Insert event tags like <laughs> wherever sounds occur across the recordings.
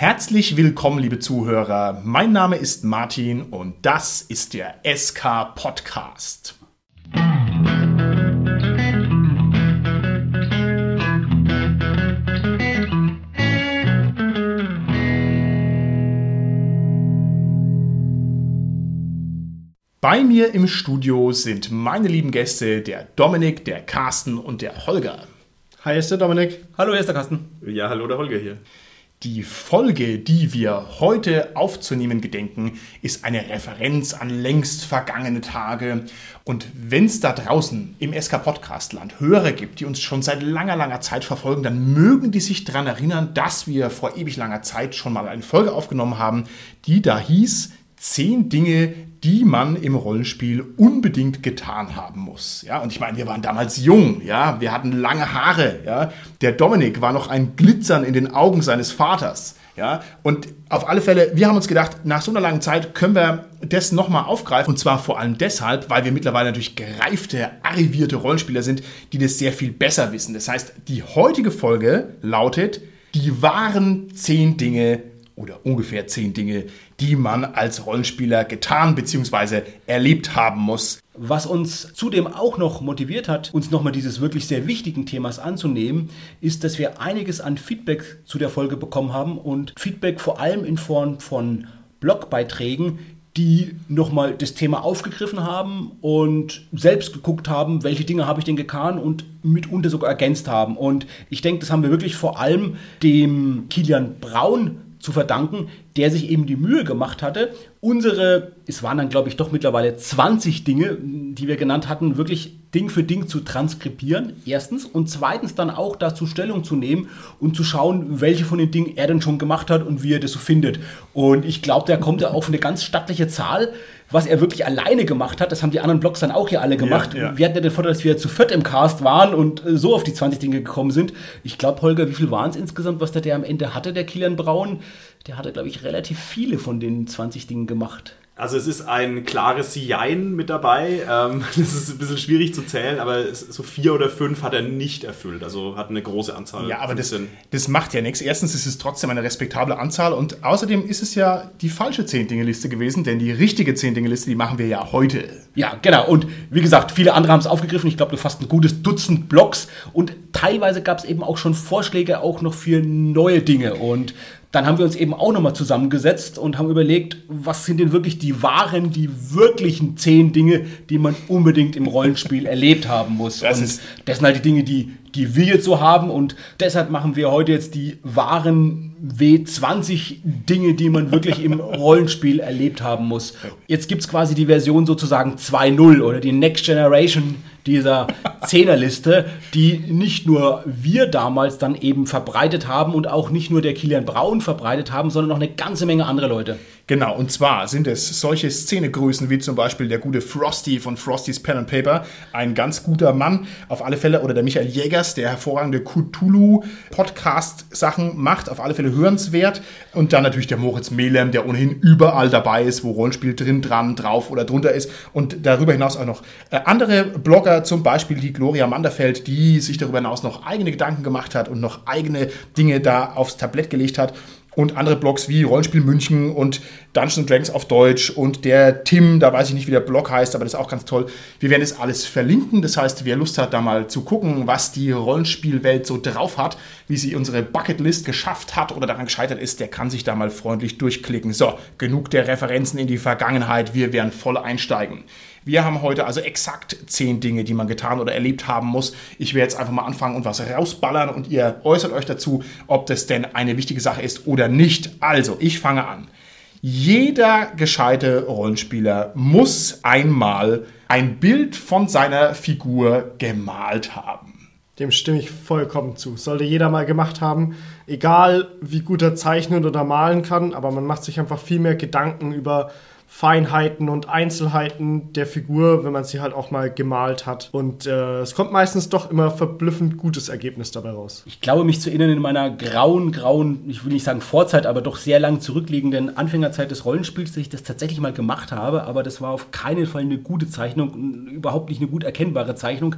Herzlich willkommen, liebe Zuhörer. Mein Name ist Martin und das ist der SK Podcast. Bei mir im Studio sind meine lieben Gäste, der Dominik, der Carsten und der Holger. Hi, ist der Dominik. Hallo, hier ist der Carsten. Ja, hallo, der Holger hier. Die Folge, die wir heute aufzunehmen gedenken, ist eine Referenz an längst vergangene Tage. Und wenn es da draußen im SK Podcastland Hörer gibt, die uns schon seit langer, langer Zeit verfolgen, dann mögen die sich daran erinnern, dass wir vor ewig langer Zeit schon mal eine Folge aufgenommen haben, die da hieß, zehn Dinge, die man im Rollenspiel unbedingt getan haben muss. Ja, und ich meine, wir waren damals jung, ja, wir hatten lange Haare, ja. Der Dominik war noch ein Glitzern in den Augen seines Vaters, ja. Und auf alle Fälle, wir haben uns gedacht, nach so einer langen Zeit können wir das nochmal aufgreifen. Und zwar vor allem deshalb, weil wir mittlerweile natürlich gereifte, arrivierte Rollenspieler sind, die das sehr viel besser wissen. Das heißt, die heutige Folge lautet, die wahren zehn Dinge oder ungefähr zehn Dinge, die man als Rollenspieler getan bzw. erlebt haben muss. Was uns zudem auch noch motiviert hat, uns nochmal dieses wirklich sehr wichtigen Themas anzunehmen, ist, dass wir einiges an Feedback zu der Folge bekommen haben und Feedback vor allem in Form von Blogbeiträgen, die nochmal das Thema aufgegriffen haben und selbst geguckt haben, welche Dinge habe ich denn getan und mitunter sogar ergänzt haben. Und ich denke, das haben wir wirklich vor allem dem Kilian Braun zu verdanken, der sich eben die Mühe gemacht hatte, unsere, es waren dann glaube ich doch mittlerweile 20 Dinge, die wir genannt hatten, wirklich Ding für Ding zu transkribieren, erstens, und zweitens dann auch dazu Stellung zu nehmen und zu schauen, welche von den Dingen er denn schon gemacht hat und wie er das so findet. Und ich glaube, der kommt ja auf eine ganz stattliche Zahl was er wirklich alleine gemacht hat. Das haben die anderen Blogs dann auch hier alle gemacht. Ja, ja. Wir hatten ja den Vorteil, dass wir zu viert im Cast waren und äh, so auf die 20 Dinge gekommen sind. Ich glaube, Holger, wie viel waren es insgesamt, was der, der am Ende hatte, der Kilian Braun? Der hatte, glaube ich, relativ viele von den 20 Dingen gemacht. Also es ist ein klares Jein mit dabei. Ähm, <laughs> das ist ein bisschen schwierig zu zählen, aber so vier oder fünf hat er nicht erfüllt. Also hat eine große Anzahl. Ja, aber das, das macht ja nichts. Erstens ist es trotzdem eine respektable Anzahl und außerdem ist es ja die falsche Zehn-Dinge-Liste gewesen, denn die richtige Zehn-Dinge-Liste, die machen wir ja heute. Ja, genau. Und wie gesagt, viele andere haben es aufgegriffen. Ich glaube, fast ein gutes Dutzend Blogs und teilweise gab es eben auch schon Vorschläge auch noch für neue Dinge und dann haben wir uns eben auch nochmal zusammengesetzt und haben überlegt, was sind denn wirklich die wahren, die wirklichen zehn Dinge, die man unbedingt im Rollenspiel <laughs> erlebt haben muss. Das, und das sind halt die Dinge, die, die wir jetzt so haben und deshalb machen wir heute jetzt die wahren W20 Dinge, die man wirklich im <laughs> Rollenspiel erlebt haben muss. Jetzt gibt es quasi die Version sozusagen 2.0 oder die Next Generation dieser Zehnerliste, die nicht nur wir damals dann eben verbreitet haben und auch nicht nur der Kilian Braun verbreitet haben, sondern noch eine ganze Menge andere Leute. Genau, und zwar sind es solche Szenegrößen wie zum Beispiel der gute Frosty von Frosty's Pen and Paper, ein ganz guter Mann auf alle Fälle, oder der Michael Jägers, der hervorragende Cthulhu-Podcast-Sachen macht, auf alle Fälle hörenswert. Und dann natürlich der Moritz Melem, der ohnehin überall dabei ist, wo Rollenspiel drin, dran, drauf oder drunter ist. Und darüber hinaus auch noch äh, andere Blogger, zum Beispiel die Gloria Manderfeld, die sich darüber hinaus noch eigene Gedanken gemacht hat und noch eigene Dinge da aufs Tablett gelegt hat und andere Blogs wie Rollenspiel München und Dungeons Dragons auf Deutsch und der Tim, da weiß ich nicht, wie der Blog heißt, aber das ist auch ganz toll. Wir werden das alles verlinken. Das heißt, wer Lust hat, da mal zu gucken, was die Rollenspielwelt so drauf hat, wie sie unsere Bucketlist geschafft hat oder daran gescheitert ist, der kann sich da mal freundlich durchklicken. So, genug der Referenzen in die Vergangenheit. Wir werden voll einsteigen. Wir haben heute also exakt zehn Dinge, die man getan oder erlebt haben muss. Ich werde jetzt einfach mal anfangen und was rausballern und ihr äußert euch dazu, ob das denn eine wichtige Sache ist oder nicht. Also, ich fange an. Jeder gescheite Rollenspieler muss einmal ein Bild von seiner Figur gemalt haben. Dem stimme ich vollkommen zu. Sollte jeder mal gemacht haben. Egal, wie gut er zeichnen oder malen kann, aber man macht sich einfach viel mehr Gedanken über Feinheiten und Einzelheiten der Figur, wenn man sie halt auch mal gemalt hat. Und äh, es kommt meistens doch immer verblüffend gutes Ergebnis dabei raus. Ich glaube, mich zu erinnern, in meiner grauen, grauen, ich will nicht sagen Vorzeit, aber doch sehr lang zurückliegenden Anfängerzeit des Rollenspiels, dass ich das tatsächlich mal gemacht habe. Aber das war auf keinen Fall eine gute Zeichnung, überhaupt nicht eine gut erkennbare Zeichnung.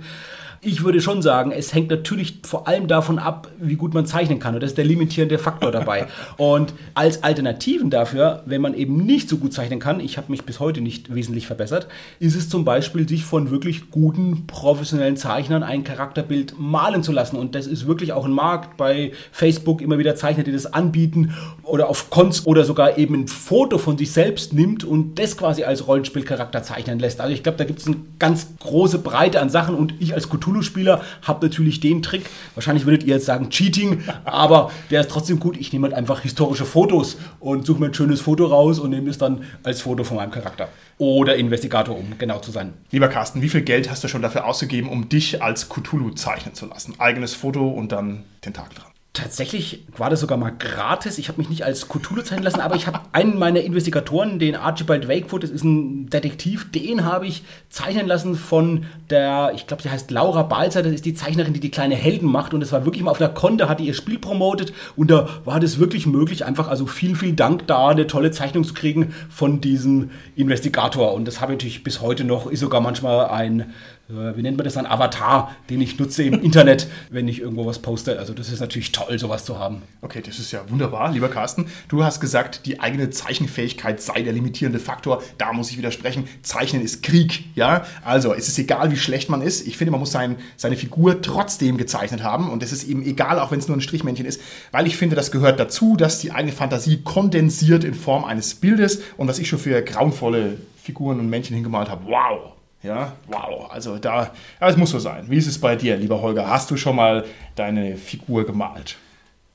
Ich würde schon sagen, es hängt natürlich vor allem davon ab, wie gut man zeichnen kann. Und das ist der limitierende Faktor dabei. <laughs> Und als Alternativen dafür, wenn man eben nicht so gut zeichnen kann, ich habe mich bis heute nicht wesentlich verbessert, ist es zum Beispiel, sich von wirklich guten professionellen Zeichnern ein Charakterbild malen zu lassen. Und das ist wirklich auch ein Markt bei Facebook immer wieder Zeichner, die das anbieten oder auf Cons oder sogar eben ein Foto von sich selbst nimmt und das quasi als Rollenspielcharakter zeichnen lässt. Also ich glaube, da gibt es eine ganz große Breite an Sachen und ich als Cthulhu-Spieler habe natürlich den Trick. Wahrscheinlich würdet ihr jetzt sagen Cheating, aber der ist trotzdem gut. Ich nehme halt einfach historische Fotos und suche mir ein schönes Foto raus und nehme es dann als Foto von meinem Charakter. Oder Investigator, um genau zu sein. Lieber Carsten, wie viel Geld hast du schon dafür ausgegeben, um dich als Cthulhu zeichnen zu lassen? Eigenes Foto und dann Tentakel dran. Tatsächlich war das sogar mal gratis. Ich habe mich nicht als Cthulhu zeichnen lassen, aber ich habe einen meiner Investigatoren, den Archibald Wakefoot, das ist ein Detektiv, den habe ich zeichnen lassen von der, ich glaube, sie heißt Laura Balzer, das ist die Zeichnerin, die die kleine Helden macht. Und es war wirklich mal auf einer Konte, hatte ihr Spiel promotet und da war das wirklich möglich, einfach also vielen, vielen Dank da, eine tolle Zeichnung zu kriegen von diesem Investigator. Und das habe ich natürlich bis heute noch, ist sogar manchmal ein wie nennt man das, ein Avatar, den ich nutze im Internet, <laughs> wenn ich irgendwo was poste. Also das ist natürlich toll, sowas zu haben. Okay, das ist ja wunderbar, lieber Carsten. Du hast gesagt, die eigene Zeichenfähigkeit sei der limitierende Faktor. Da muss ich widersprechen. Zeichnen ist Krieg, ja. Also es ist egal, wie schlecht man ist. Ich finde, man muss sein, seine Figur trotzdem gezeichnet haben. Und es ist eben egal, auch wenn es nur ein Strichmännchen ist, weil ich finde, das gehört dazu, dass die eigene Fantasie kondensiert in Form eines Bildes. Und was ich schon für grauenvolle Figuren und Männchen hingemalt habe, wow, ja, wow. Also da, es muss so sein. Wie ist es bei dir, lieber Holger? Hast du schon mal deine Figur gemalt?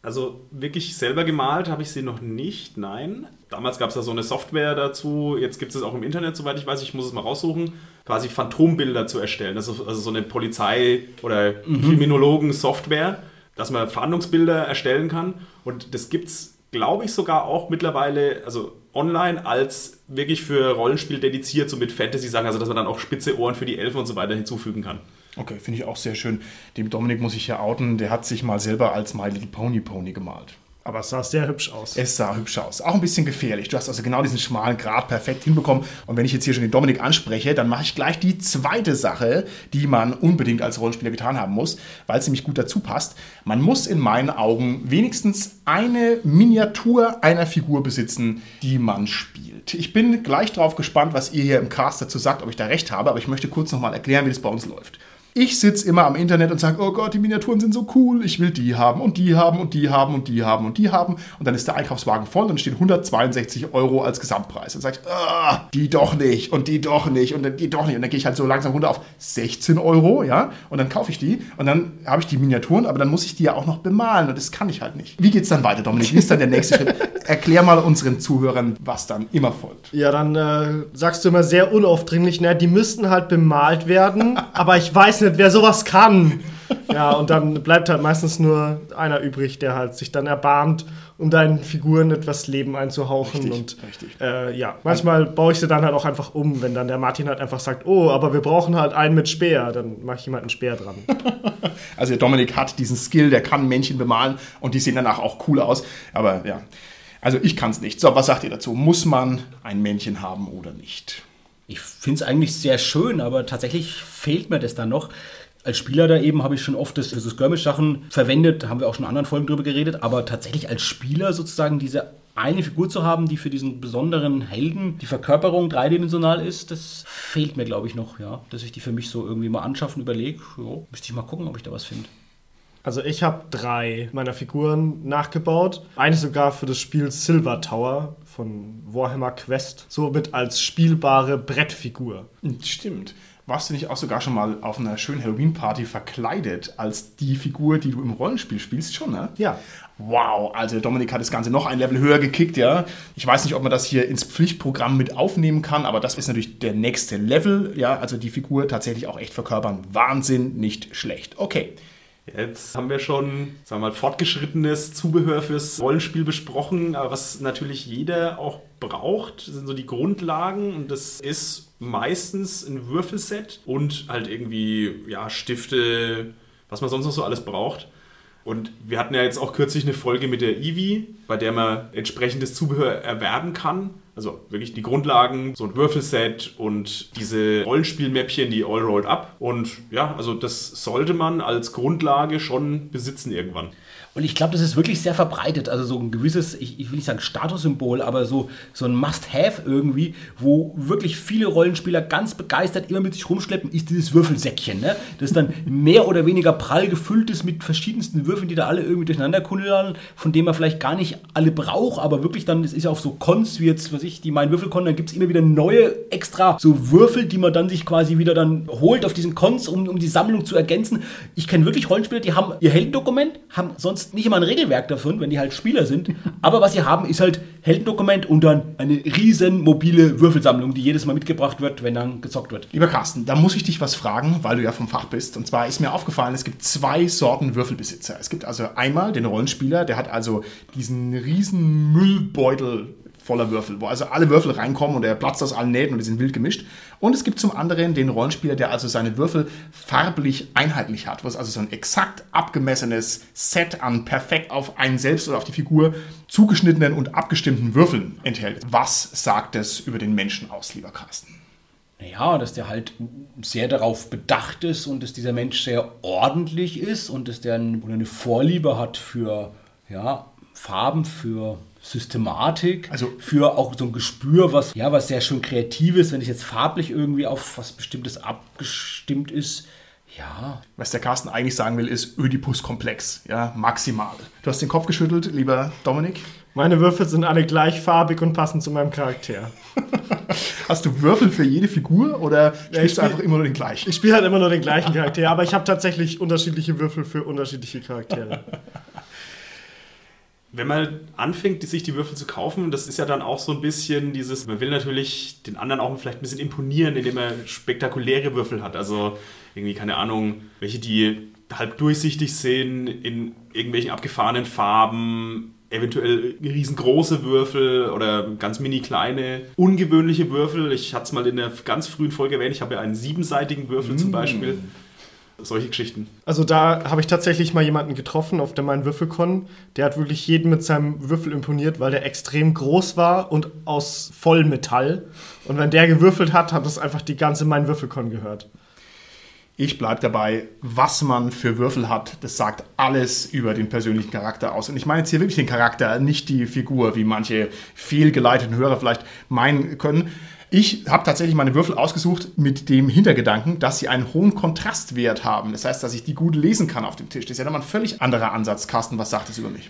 Also wirklich selber gemalt habe ich sie noch nicht, nein. Damals gab es da so eine Software dazu, jetzt gibt es es auch im Internet, soweit ich weiß, ich muss es mal raussuchen, quasi Phantombilder zu erstellen. Das ist also so eine Polizei- oder mhm. Kriminologen-Software, dass man Fahndungsbilder erstellen kann. Und das gibt es, glaube ich, sogar auch mittlerweile, also online als wirklich für Rollenspiel dediziert, so mit Fantasy-Sachen, also dass man dann auch spitze Ohren für die Elfen und so weiter hinzufügen kann. Okay, finde ich auch sehr schön. Dem Dominik muss ich ja outen, der hat sich mal selber als My Little Pony Pony gemalt. Aber es sah sehr hübsch aus. Es sah hübsch aus. Auch ein bisschen gefährlich. Du hast also genau diesen schmalen Grat perfekt hinbekommen. Und wenn ich jetzt hier schon den Dominik anspreche, dann mache ich gleich die zweite Sache, die man unbedingt als Rollenspieler getan haben muss, weil es nämlich gut dazu passt. Man muss in meinen Augen wenigstens eine Miniatur einer Figur besitzen, die man spielt. Ich bin gleich darauf gespannt, was ihr hier im Cast dazu sagt, ob ich da recht habe, aber ich möchte kurz nochmal erklären, wie das bei uns läuft. Ich sitze immer am Internet und sage, oh Gott, die Miniaturen sind so cool, ich will die haben und die haben und die haben und die haben und die haben. Und dann ist der Einkaufswagen voll und steht 162 Euro als Gesamtpreis. Dann sage ich, ah, die doch nicht und die doch nicht und die doch nicht. Und dann gehe ich halt so langsam runter auf 16 Euro, ja, und dann kaufe ich die und dann habe ich die Miniaturen, aber dann muss ich die ja auch noch bemalen und das kann ich halt nicht. Wie geht es dann weiter, Dominik? Wie ist dann der nächste Schritt? <laughs> Erklär mal unseren Zuhörern, was dann immer folgt. Ja, dann äh, sagst du immer sehr unaufdringlich, ne, die müssten halt bemalt werden, <laughs> aber ich weiß nicht, wer sowas kann. Ja, und dann bleibt halt meistens nur einer übrig, der halt sich dann erbarmt, um deinen Figuren etwas Leben einzuhauchen. Richtig, und richtig. Äh, ja, manchmal baue ich sie dann halt auch einfach um, wenn dann der Martin halt einfach sagt, oh, aber wir brauchen halt einen mit Speer, dann mache ich ihm halt Speer dran. <laughs> Also der Dominik hat diesen Skill, der kann Männchen bemalen und die sehen danach auch cool aus. Aber ja, also ich kann es nicht. So, was sagt ihr dazu? Muss man ein Männchen haben oder nicht? Ich finde es eigentlich sehr schön, aber tatsächlich fehlt mir das dann noch. Als Spieler da eben habe ich schon oft das, das Skirmish-Sachen verwendet, da haben wir auch schon in anderen Folgen drüber geredet, aber tatsächlich als Spieler sozusagen diese eine Figur zu haben, die für diesen besonderen Helden die Verkörperung dreidimensional ist, das fehlt mir, glaube ich, noch, ja. Dass ich die für mich so irgendwie mal anschaffen überlege. Ja, müsste ich mal gucken, ob ich da was finde. Also ich habe drei meiner Figuren nachgebaut. Eine sogar für das Spiel Silver Tower von Warhammer Quest. Somit als spielbare Brettfigur. Stimmt. Warst du nicht auch sogar schon mal auf einer schönen Halloween-Party verkleidet als die Figur, die du im Rollenspiel spielst? Schon, ne? Ja. Wow, also Dominik hat das Ganze noch ein Level höher gekickt, ja. Ich weiß nicht, ob man das hier ins Pflichtprogramm mit aufnehmen kann, aber das ist natürlich der nächste Level, ja. Also die Figur tatsächlich auch echt verkörpern. Wahnsinn, nicht schlecht. Okay. Jetzt haben wir schon, sagen wir mal, fortgeschrittenes Zubehör fürs Rollenspiel besprochen, was natürlich jeder auch braucht, sind so die Grundlagen und das ist meistens ein Würfelset und halt irgendwie ja, Stifte, was man sonst noch so alles braucht. Und wir hatten ja jetzt auch kürzlich eine Folge mit der Eevee, bei der man entsprechendes Zubehör erwerben kann. Also wirklich die Grundlagen, so ein Würfelset und diese Rollenspielmäppchen, die All Rolled Up. Und ja, also das sollte man als Grundlage schon besitzen irgendwann. Und ich glaube, das ist wirklich sehr verbreitet. Also so ein gewisses, ich, ich will nicht sagen Statussymbol, aber so, so ein Must-Have irgendwie, wo wirklich viele Rollenspieler ganz begeistert immer mit sich rumschleppen, ist dieses Würfelsäckchen. Ne? Das dann mehr oder weniger prall gefüllt ist mit verschiedensten Würfeln, die da alle irgendwie durcheinander kullern, von denen man vielleicht gar nicht alle braucht, aber wirklich dann, das ist ja auf so Cons wie jetzt, was ich, die meinen Würfelkon, dann gibt es immer wieder neue extra so Würfel, die man dann sich quasi wieder dann holt auf diesen Cons, um, um die Sammlung zu ergänzen. Ich kenne wirklich Rollenspieler, die haben ihr Heldendokument, haben sonst nicht immer ein Regelwerk davon, wenn die halt Spieler sind. <laughs> Aber was sie haben, ist halt Heldendokument und dann eine riesen mobile Würfelsammlung, die jedes Mal mitgebracht wird, wenn dann gezockt wird. Lieber Carsten, da muss ich dich was fragen, weil du ja vom Fach bist. Und zwar ist mir aufgefallen, es gibt zwei Sorten Würfelbesitzer. Es gibt also einmal den Rollenspieler, der hat also diesen riesen Müllbeutel voller Würfel, wo also alle Würfel reinkommen und er platzt aus allen Nähten und die sind wild gemischt. Und es gibt zum anderen den Rollenspieler, der also seine Würfel farblich einheitlich hat, wo es also so ein exakt abgemessenes Set an perfekt auf einen selbst oder auf die Figur zugeschnittenen und abgestimmten Würfeln enthält. Was sagt es über den Menschen aus, lieber Carsten? Naja, dass der halt sehr darauf bedacht ist und dass dieser Mensch sehr ordentlich ist und dass der eine Vorliebe hat für ja, Farben, für Systematik, Also- für auch so ein Gespür, was ja was sehr schön kreativ ist, wenn ich jetzt farblich irgendwie auf was Bestimmtes abgestimmt ist. Ja, Was der Carsten eigentlich sagen will, ist Ödipus-Komplex, ja, maximal. Du hast den Kopf geschüttelt, lieber Dominik. Meine Würfel sind alle gleichfarbig und passen zu meinem Charakter. <laughs> Hast du Würfel für jede Figur oder ich spielst du spiel- einfach immer nur den gleichen? Ich spiele halt immer nur den gleichen Charakter, aber ich habe tatsächlich unterschiedliche Würfel für unterschiedliche Charaktere. <laughs> Wenn man anfängt, sich die Würfel zu kaufen, das ist ja dann auch so ein bisschen dieses, man will natürlich den anderen auch vielleicht ein bisschen imponieren, indem er spektakuläre Würfel hat. Also irgendwie, keine Ahnung, welche die halb durchsichtig sind, in irgendwelchen abgefahrenen Farben, eventuell riesengroße Würfel oder ganz mini kleine, ungewöhnliche Würfel. Ich hatte es mal in der ganz frühen Folge erwähnt, ich habe ja einen siebenseitigen Würfel zum Beispiel. Solche Geschichten. Also da habe ich tatsächlich mal jemanden getroffen auf der Mein Würfelkon. Der hat wirklich jeden mit seinem Würfel imponiert, weil der extrem groß war und aus Vollmetall. Und wenn der gewürfelt hat, hat das einfach die ganze Mein Würfelkon gehört. Ich bleibe dabei, was man für Würfel hat, das sagt alles über den persönlichen Charakter aus. Und ich meine jetzt hier wirklich den Charakter, nicht die Figur, wie manche fehlgeleiteten Hörer vielleicht meinen können. Ich habe tatsächlich meine Würfel ausgesucht mit dem Hintergedanken, dass sie einen hohen Kontrastwert haben. Das heißt, dass ich die gut lesen kann auf dem Tisch. Das ist ja nochmal ein völlig anderer Ansatz. Carsten, was sagt das über mich?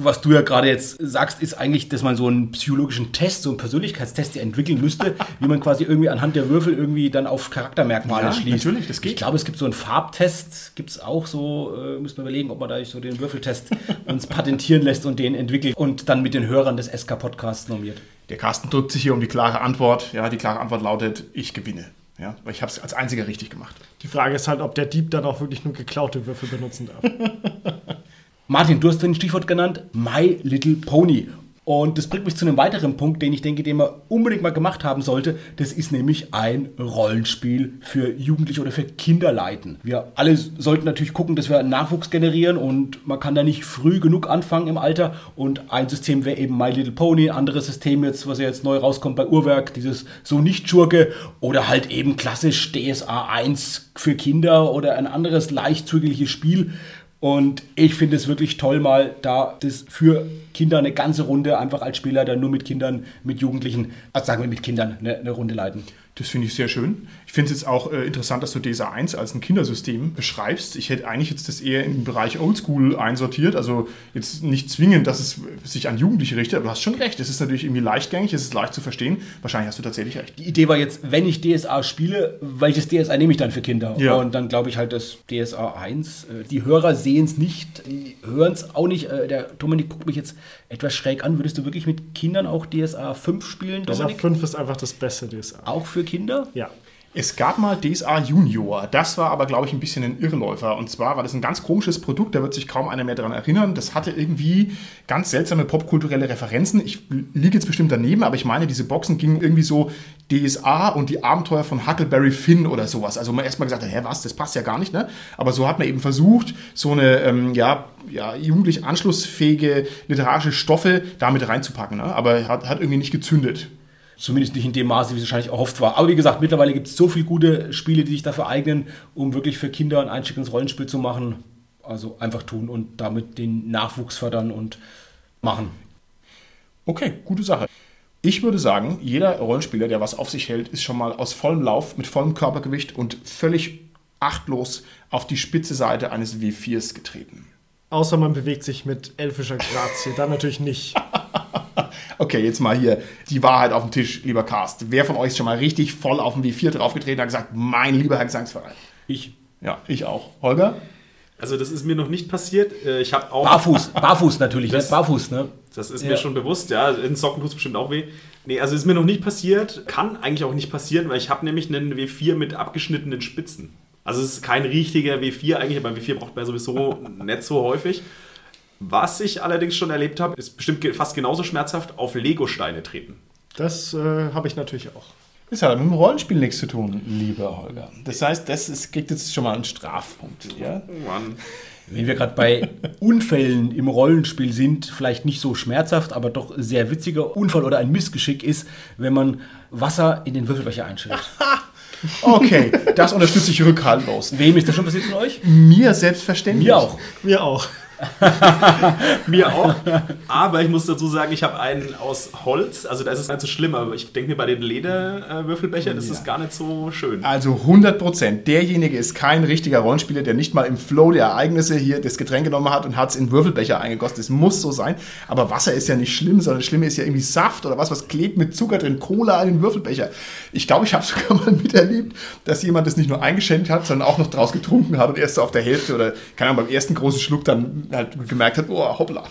Was du ja gerade jetzt sagst, ist eigentlich, dass man so einen psychologischen Test, so einen Persönlichkeitstest ja entwickeln müsste, <laughs> wie man quasi irgendwie anhand der Würfel irgendwie dann auf Charaktermerkmale Ja, schließt. natürlich, das geht. Ich glaube, es gibt so einen Farbtest, gibt es auch so, äh, müssen wir überlegen, ob man da so den Würfeltest <laughs> uns patentieren lässt und den entwickelt und dann mit den Hörern des SK-Podcasts normiert. Der Carsten drückt sich hier um die klare Antwort. Ja, die klare Antwort lautet, ich gewinne. Ja, weil ich habe es als einziger richtig gemacht. Die Frage ist halt, ob der Dieb dann auch wirklich nur geklaute Würfel benutzen darf. <laughs> Martin, du hast ein Stichwort genannt, My Little Pony. Und das bringt mich zu einem weiteren Punkt, den ich denke, den man unbedingt mal gemacht haben sollte. Das ist nämlich ein Rollenspiel für Jugendliche oder für Kinderleiten. Wir alle sollten natürlich gucken, dass wir Nachwuchs generieren und man kann da nicht früh genug anfangen im Alter. Und ein System wäre eben My Little Pony, ein anderes System jetzt, was ja jetzt neu rauskommt bei Uhrwerk, dieses So nicht Schurke oder halt eben klassisch DSA 1 für Kinder oder ein anderes leicht zugängliches Spiel. Und ich finde es wirklich toll, mal da das für Kinder eine ganze Runde einfach als Spieler dann nur mit Kindern, mit Jugendlichen, also sagen wir mit Kindern, eine, eine Runde leiten. Das finde ich sehr schön. Ich finde es jetzt auch äh, interessant, dass du DSA 1 als ein Kindersystem beschreibst. Ich hätte eigentlich jetzt das eher im Bereich Oldschool einsortiert. Also jetzt nicht zwingend, dass es sich an Jugendliche richtet, aber du hast schon recht. Es ist natürlich irgendwie leichtgängig, es ist leicht zu verstehen. Wahrscheinlich hast du tatsächlich recht. Die Idee war jetzt, wenn ich DSA spiele, welches DSA nehme ich dann für Kinder? Ja. Und dann glaube ich halt, dass DSA 1, äh, die Hörer sehen es nicht, hören es auch nicht. Äh, Der Dominik guckt mich jetzt etwas schräg an. Würdest du wirklich mit Kindern auch DSA 5 spielen, DSA Dominik? 5 ist einfach das beste DSA. Auch für Kinder? Ja. Es gab mal DSA Junior. Das war aber, glaube ich, ein bisschen ein Irrläufer. Und zwar war das ein ganz komisches Produkt, da wird sich kaum einer mehr daran erinnern. Das hatte irgendwie ganz seltsame popkulturelle Referenzen. Ich liege jetzt bestimmt daneben, aber ich meine, diese Boxen gingen irgendwie so DSA und die Abenteuer von Huckleberry Finn oder sowas. Also man erstmal gesagt hat, hä, was, das passt ja gar nicht, ne? Aber so hat man eben versucht, so eine, ähm, ja, ja, jugendlich anschlussfähige literarische Stoffe damit reinzupacken. Ne? Aber hat, hat irgendwie nicht gezündet. Zumindest nicht in dem Maße, wie es wahrscheinlich erhofft war. Aber wie gesagt, mittlerweile gibt es so viele gute Spiele, die sich dafür eignen, um wirklich für Kinder ein Einstieg ins Rollenspiel zu machen. Also einfach tun und damit den Nachwuchs fördern und machen. Okay, gute Sache. Ich würde sagen, jeder Rollenspieler, der was auf sich hält, ist schon mal aus vollem Lauf, mit vollem Körpergewicht und völlig achtlos auf die spitze Seite eines W4s getreten. Außer man bewegt sich mit elfischer Grazie, dann natürlich nicht. <laughs> Okay, jetzt mal hier die Wahrheit auf den Tisch, lieber Cast. Wer von euch ist schon mal richtig voll auf den W4 draufgetreten und hat gesagt, mein lieber Herr Gesangsverein? Ich. Ja, ich auch. Holger? Also das ist mir noch nicht passiert. Äh, Ich habe auch... Barfuß, barfuß natürlich, Das- nicht barfuß, ne? Das ist Ja. mir schon bewusst, ja. In Socken tut es bestimmt auch weh. Nee, also ist mir noch nicht passiert. Kann eigentlich auch nicht passieren, weil ich habe nämlich einen W4 mit abgeschnittenen Spitzen. Also es ist kein richtiger W4 eigentlich, aber W4 braucht man sowieso nicht so häufig. Was ich allerdings schon erlebt habe, ist bestimmt fast genauso schmerzhaft auf Lego-Steine treten. Das äh, habe ich natürlich auch. Das hat mit dem Rollenspiel nichts zu tun, lieber Holger. Das heißt, das ist, kriegt jetzt schon mal einen Strafpunkt. Ja? Mann. Wenn wir gerade bei Unfällen im Rollenspiel sind, vielleicht nicht so schmerzhaft, aber doch sehr witziger Unfall oder ein Missgeschick ist, wenn man Wasser in den Würfelbecher einschüttet. <laughs> Okay, das unterstütze ich rückhaltlos. Wem ist das schon passiert von euch? Mir selbstverständlich. Mir auch. Wir auch. <laughs> Mir auch. Aber ich muss dazu sagen, ich habe einen aus Holz. Also da ist es nicht so schlimm, aber ich denke mir bei den Lederwürfelbechern das ist gar nicht so schön. Also 100 Prozent. Derjenige ist kein richtiger Rollenspieler, der nicht mal im Flow der Ereignisse hier das Getränk genommen hat und hat es in Würfelbecher eingegossen. Das muss so sein. Aber Wasser ist ja nicht schlimm, sondern das Schlimme ist ja irgendwie Saft oder was, was klebt mit Zucker drin, Cola in den Würfelbecher. Ich glaube, ich habe sogar <laughs> mal miterlebt, dass jemand das nicht nur eingeschenkt hat, sondern auch noch draus getrunken hat und erst so auf der Hälfte oder, keine Ahnung, beim ersten großen Schluck dann halt gemerkt hat, oh, hoppla.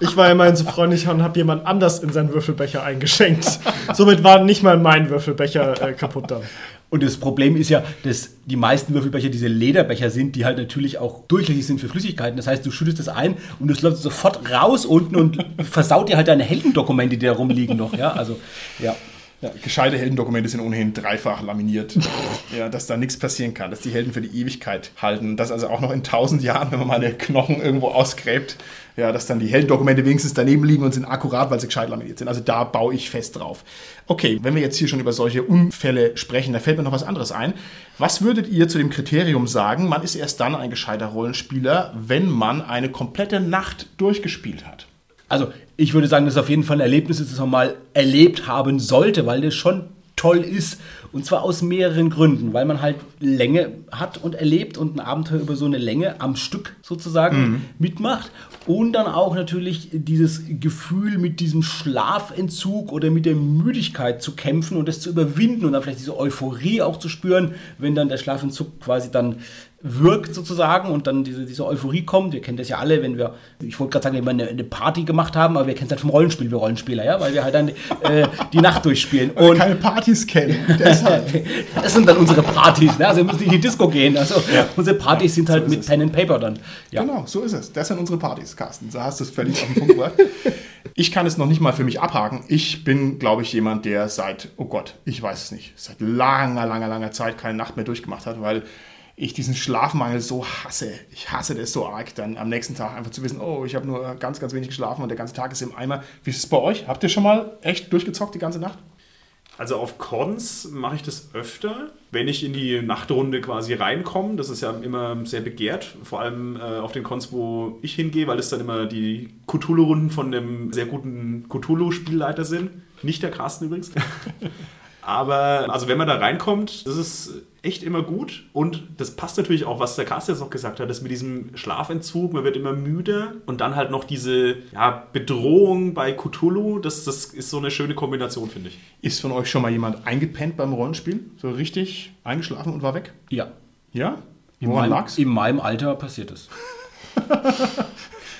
Ich war immerhin so freundlich und habe jemand anders in seinen Würfelbecher eingeschenkt. Somit war nicht mal mein Würfelbecher äh, kaputt dann. Und das Problem ist ja, dass die meisten Würfelbecher diese Lederbecher sind, die halt natürlich auch durchlässig sind für Flüssigkeiten. Das heißt, du schüttest das ein und es läuft sofort raus unten und versaut dir halt deine Heldendokumente, die da rumliegen noch. Ja, also, ja. Ja, gescheite Heldendokumente sind ohnehin dreifach laminiert. <laughs> ja, dass da nichts passieren kann, dass die Helden für die Ewigkeit halten. Dass also auch noch in tausend Jahren, wenn man mal eine Knochen irgendwo ausgräbt, ja, dass dann die Heldendokumente wenigstens daneben liegen und sind akkurat, weil sie gescheit laminiert sind. Also da baue ich fest drauf. Okay, wenn wir jetzt hier schon über solche Unfälle sprechen, da fällt mir noch was anderes ein. Was würdet ihr zu dem Kriterium sagen, man ist erst dann ein gescheiter Rollenspieler, wenn man eine komplette Nacht durchgespielt hat? Also, ich würde sagen, das ist auf jeden Fall ein Erlebnis, das man mal erlebt haben sollte, weil das schon toll ist. Und zwar aus mehreren Gründen, weil man halt Länge hat und erlebt und ein Abenteuer über so eine Länge am Stück sozusagen mitmacht. Und dann auch natürlich dieses Gefühl mit diesem Schlafentzug oder mit der Müdigkeit zu kämpfen und das zu überwinden und dann vielleicht diese Euphorie auch zu spüren, wenn dann der Schlafentzug quasi dann wirkt sozusagen und dann diese, diese Euphorie kommt. Wir kennen das ja alle, wenn wir, ich wollte gerade sagen, wenn wir eine, eine Party gemacht haben, aber wir kennen es halt vom Rollenspiel, wir Rollenspieler, ja, weil wir halt dann äh, die Nacht durchspielen. Und Keine Partys kennen. <laughs> Deshalb. das sind dann unsere Partys, ne? also wir müssen nicht in die Disco gehen. Also unsere Partys sind halt ist mit es. Pen and Paper dann. Ja. Genau, so ist es. Das sind unsere Partys, Carsten. So hast du es völlig auf den Punkt gebracht. Ich kann es noch nicht mal für mich abhaken. Ich bin, glaube ich, jemand, der seit, oh Gott, ich weiß es nicht, seit langer, langer, langer Zeit keine Nacht mehr durchgemacht hat, weil ich diesen Schlafmangel so hasse. Ich hasse das so arg, dann am nächsten Tag einfach zu wissen, oh, ich habe nur ganz, ganz wenig geschlafen und der ganze Tag ist im Eimer. Wie ist es bei euch? Habt ihr schon mal echt durchgezockt die ganze Nacht? Also auf Cons mache ich das öfter, wenn ich in die Nachtrunde quasi reinkomme. Das ist ja immer sehr begehrt, vor allem äh, auf den Cons, wo ich hingehe, weil es dann immer die Cthulhu-Runden von einem sehr guten Cthulhu-Spielleiter sind. Nicht der Carsten übrigens. <laughs> Aber also wenn man da reinkommt, das ist echt immer gut und das passt natürlich auch, was der Carsten jetzt noch gesagt hat, das mit diesem Schlafentzug, man wird immer müde und dann halt noch diese ja, Bedrohung bei Cthulhu, das, das ist so eine schöne Kombination, finde ich. Ist von euch schon mal jemand eingepennt beim Rollenspiel? So richtig eingeschlafen und war weg? ja. Ja? In Woran meinem, lag's? in meinem Alter passiert es. <laughs>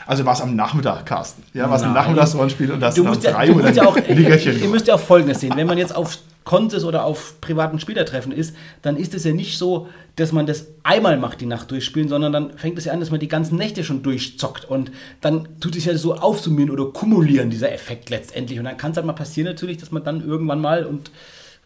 Also war es am Nachmittag, Carsten. Ja, war es ein Nein. Nachmittagsrollenspiel und das Du um musst ja, drei du Uhr musst dann ja auch, Nickerchen ihr gemacht. müsst ja auch Folgendes sehen. Wenn man jetzt auf Konses oder auf privaten Spielertreffen ist, dann ist es ja nicht so, dass man das einmal macht, die Nacht durchspielen, sondern dann fängt es ja an, dass man die ganzen Nächte schon durchzockt und dann tut es ja so aufsummieren oder kumulieren, dieser Effekt letztendlich. Und dann kann es halt mal passieren natürlich, dass man dann irgendwann mal und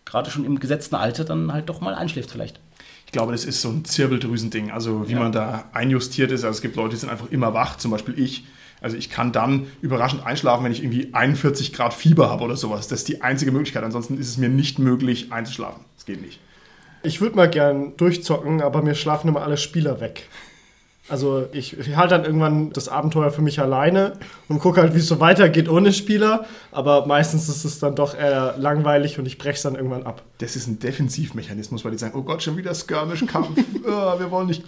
gerade schon im gesetzten Alter dann halt doch mal einschläft vielleicht. Ich glaube, das ist so ein Zirbeldrüsending, also wie Ja. man da einjustiert ist. Also es gibt Leute, die sind einfach immer wach, zum Beispiel ich. Also ich kann dann überraschend einschlafen, wenn ich irgendwie 41 Grad Fieber habe oder sowas. Das ist die einzige Möglichkeit. Ansonsten ist es mir nicht möglich einzuschlafen. Das geht nicht. Ich würde mal gern durchzocken, aber mir schlafen immer alle Spieler weg. Also ich, ich halte dann irgendwann das Abenteuer für mich alleine und gucke halt, wie es so weitergeht ohne Spieler. Aber meistens ist es dann doch eher langweilig und ich breche es dann irgendwann ab. Das ist ein Defensivmechanismus, weil die sagen, oh Gott, schon wieder Skirmish-Kampf. oh, <laughs> wir wollen nicht.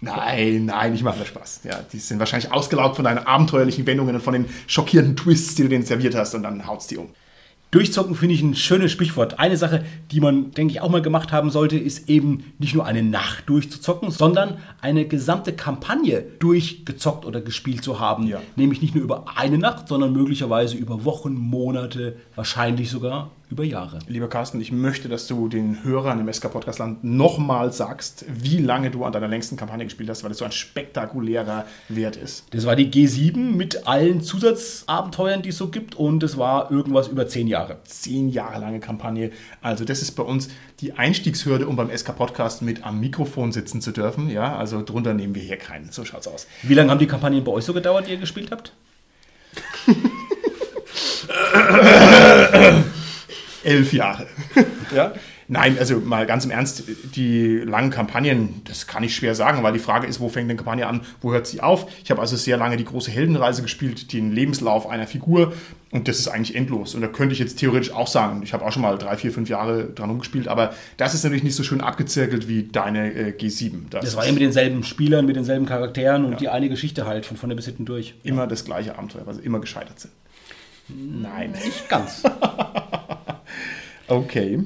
Nein, nein, ich mache nur Spaß. Ja, die sind wahrscheinlich ausgelaugt von deinen abenteuerlichen Wendungen und von den schockierenden Twists, die du denen serviert hast und dann haut's die um. Durchzocken finde ich ein schönes Sprichwort. Eine Sache, die man, denke ich, auch mal gemacht haben sollte, ist eben nicht nur eine Nacht durchzuzocken, sondern eine gesamte Kampagne durchgezockt oder gespielt zu haben. Ja. Nämlich nicht nur über eine Nacht, sondern möglicherweise über Wochen, Monate, wahrscheinlich sogar über Jahre. Lieber Carsten, ich möchte, dass du den Hörern im SK Podcast Land nochmal sagst, wie lange du an deiner längsten Kampagne gespielt hast, weil das so ein spektakulärer Wert ist. Das war die G7 mit allen Zusatzabenteuern, die es so gibt und es war irgendwas über zehn Jahre. Zehn Jahre lange Kampagne. Also das ist bei uns die Einstiegshürde, um beim SK Podcast mit am Mikrofon sitzen zu dürfen. Ja, also drunter nehmen wir hier keinen. So schaut's aus. Wie lange haben die Kampagnen bei euch so gedauert, die ihr gespielt habt? <laughs> Elf Jahre. <laughs> ja? Nein, also mal ganz im Ernst, die langen Kampagnen, das kann ich schwer sagen, weil die Frage ist, wo fängt eine Kampagne an, wo hört sie auf? Ich habe also sehr lange die große Heldenreise gespielt, den Lebenslauf einer Figur und das ist eigentlich endlos. Und da könnte ich jetzt theoretisch auch sagen, ich habe auch schon mal drei, vier, fünf Jahre dran umgespielt, aber das ist natürlich nicht so schön abgezirkelt wie deine äh, G7. Das war ja mit denselben Spielern, mit denselben Charakteren und die eine Geschichte halt von vorne bis hinten durch. immer das gleiche Abenteuer, weil sie immer gescheitert sind. Nein. Nicht ganz. <laughs> Okay.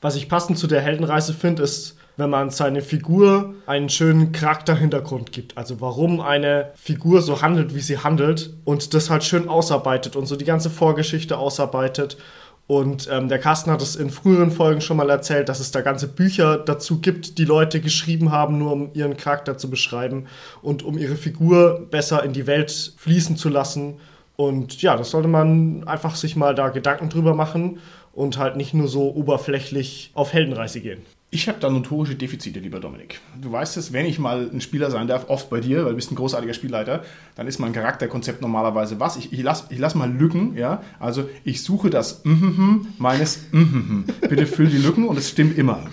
Was ich passend zu der Heldenreise finde, ist, wenn man seine Figur einen schönen Charakterhintergrund gibt. Also warum eine Figur so handelt, wie sie handelt und das halt schön ausarbeitet und so die ganze Vorgeschichte ausarbeitet. Und ähm, der Carsten hat es in früheren Folgen schon mal erzählt, dass es da ganze Bücher dazu gibt, die Leute geschrieben haben, nur um ihren Charakter zu beschreiben und um ihre Figur besser in die Welt fließen zu lassen. Und ja, das sollte man einfach sich mal da Gedanken drüber machen und halt nicht nur so oberflächlich auf Heldenreise gehen. Ich habe da notorische Defizite, lieber Dominik. Du weißt es, wenn ich mal ein Spieler sein darf, oft bei dir, weil du bist ein großartiger Spielleiter, dann ist mein Charakterkonzept normalerweise was? Ich, ich lasse ich lass mal Lücken, ja. Also ich suche das mhm meines mhm. Bitte füll die Lücken und es stimmt immer.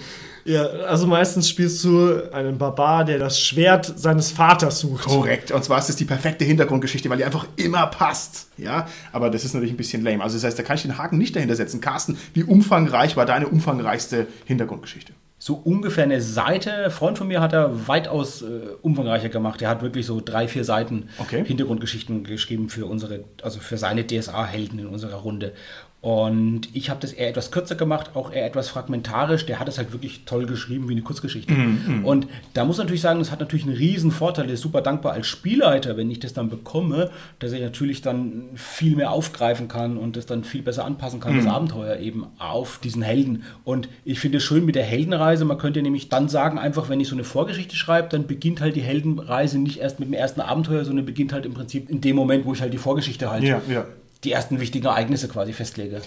Ja, also meistens spielst du einen Barbar, der das Schwert seines Vaters sucht. Korrekt. Und zwar ist es die perfekte Hintergrundgeschichte, weil die einfach immer passt. Ja, aber das ist natürlich ein bisschen lame. Also das heißt, da kann ich den Haken nicht dahinter setzen. Carsten, wie umfangreich war deine umfangreichste Hintergrundgeschichte? So ungefähr eine Seite. Ein Freund von mir hat er weitaus äh, umfangreicher gemacht. Er hat wirklich so drei, vier Seiten Okay. Hintergrundgeschichten geschrieben für unsere, also für seine DSA-Helden in unserer Runde. Und ich habe das eher etwas kürzer gemacht, auch eher etwas fragmentarisch. Der hat es halt wirklich toll geschrieben wie eine Kurzgeschichte. Und da muss man natürlich sagen, das hat natürlich einen riesen Vorteil. Der ist super dankbar als Spielleiter, wenn ich das dann bekomme, dass ich natürlich dann viel mehr aufgreifen kann und das dann viel besser anpassen kann, das Abenteuer eben auf diesen Helden. Und ich finde es schön mit der Heldenreise. Man könnte nämlich dann sagen, einfach wenn ich so eine Vorgeschichte schreibe, dann beginnt halt die Heldenreise nicht erst mit dem ersten Abenteuer, sondern beginnt halt im Prinzip in dem Moment, wo ich halt die Vorgeschichte halt Ja, ja. Die ersten wichtigen Ereignisse quasi festlege.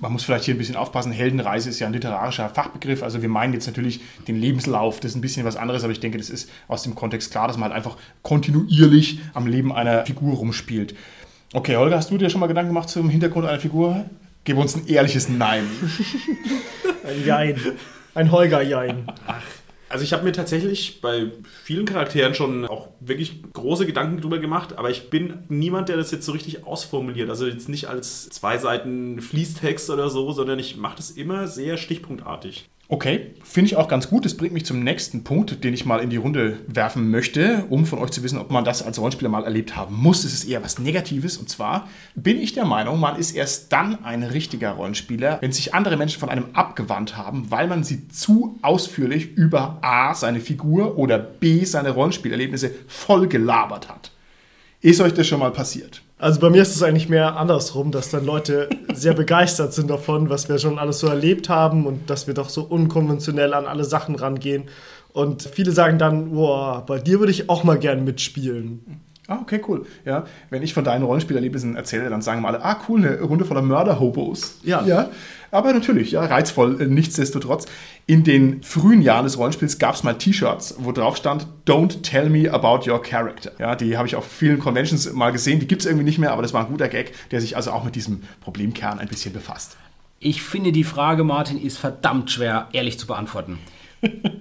Man muss vielleicht hier ein bisschen aufpassen. Heldenreise ist ja ein literarischer Fachbegriff. Also wir meinen jetzt natürlich den Lebenslauf. Das ist ein bisschen was anderes, aber ich denke, das ist aus dem Kontext klar, dass man halt einfach kontinuierlich am Leben einer Figur rumspielt. Okay, Holger, hast du dir schon mal Gedanken gemacht zum Hintergrund einer Figur? Gib uns ein ehrliches Nein. Ein Jein. Ein Holger-Jein. Also ich habe mir tatsächlich bei vielen Charakteren schon auch wirklich große Gedanken drüber gemacht, aber ich bin niemand, der das jetzt so richtig ausformuliert. Also jetzt nicht als zwei Seiten Fließtext oder so, sondern ich mache das immer sehr stichpunktartig. Okay, finde ich auch ganz gut. Das bringt mich zum nächsten Punkt, den ich mal in die Runde werfen möchte, um von euch zu wissen, ob man das als Rollenspieler mal erlebt haben muss. Es ist eher was Negatives. Und zwar bin ich der Meinung, man ist erst dann ein richtiger Rollenspieler, wenn sich andere Menschen von einem abgewandt haben, weil man sie zu ausführlich über A, seine Figur oder B, seine Rollenspielerlebnisse voll gelabert hat. Ist euch das schon mal passiert? Also bei mir ist es eigentlich mehr andersrum, dass dann Leute sehr begeistert sind davon, was wir schon alles so erlebt haben und dass wir doch so unkonventionell an alle Sachen rangehen. Und viele sagen dann, boah, bei dir würde ich auch mal gern mitspielen. Ah, okay, cool. Ja, wenn ich von deinen Rollenspielerlebnissen erzähle, dann sagen alle, ah, cool, eine Runde voller Mörder-Hobos. Ja. ja. Aber natürlich, ja, reizvoll, äh, nichtsdestotrotz. In den frühen Jahren des Rollenspiels gab es mal T-Shirts, wo drauf stand, Don't tell me about your character. Ja, die habe ich auf vielen Conventions mal gesehen, die gibt es irgendwie nicht mehr, aber das war ein guter Gag, der sich also auch mit diesem Problemkern ein bisschen befasst. Ich finde, die Frage, Martin, ist verdammt schwer, ehrlich zu beantworten.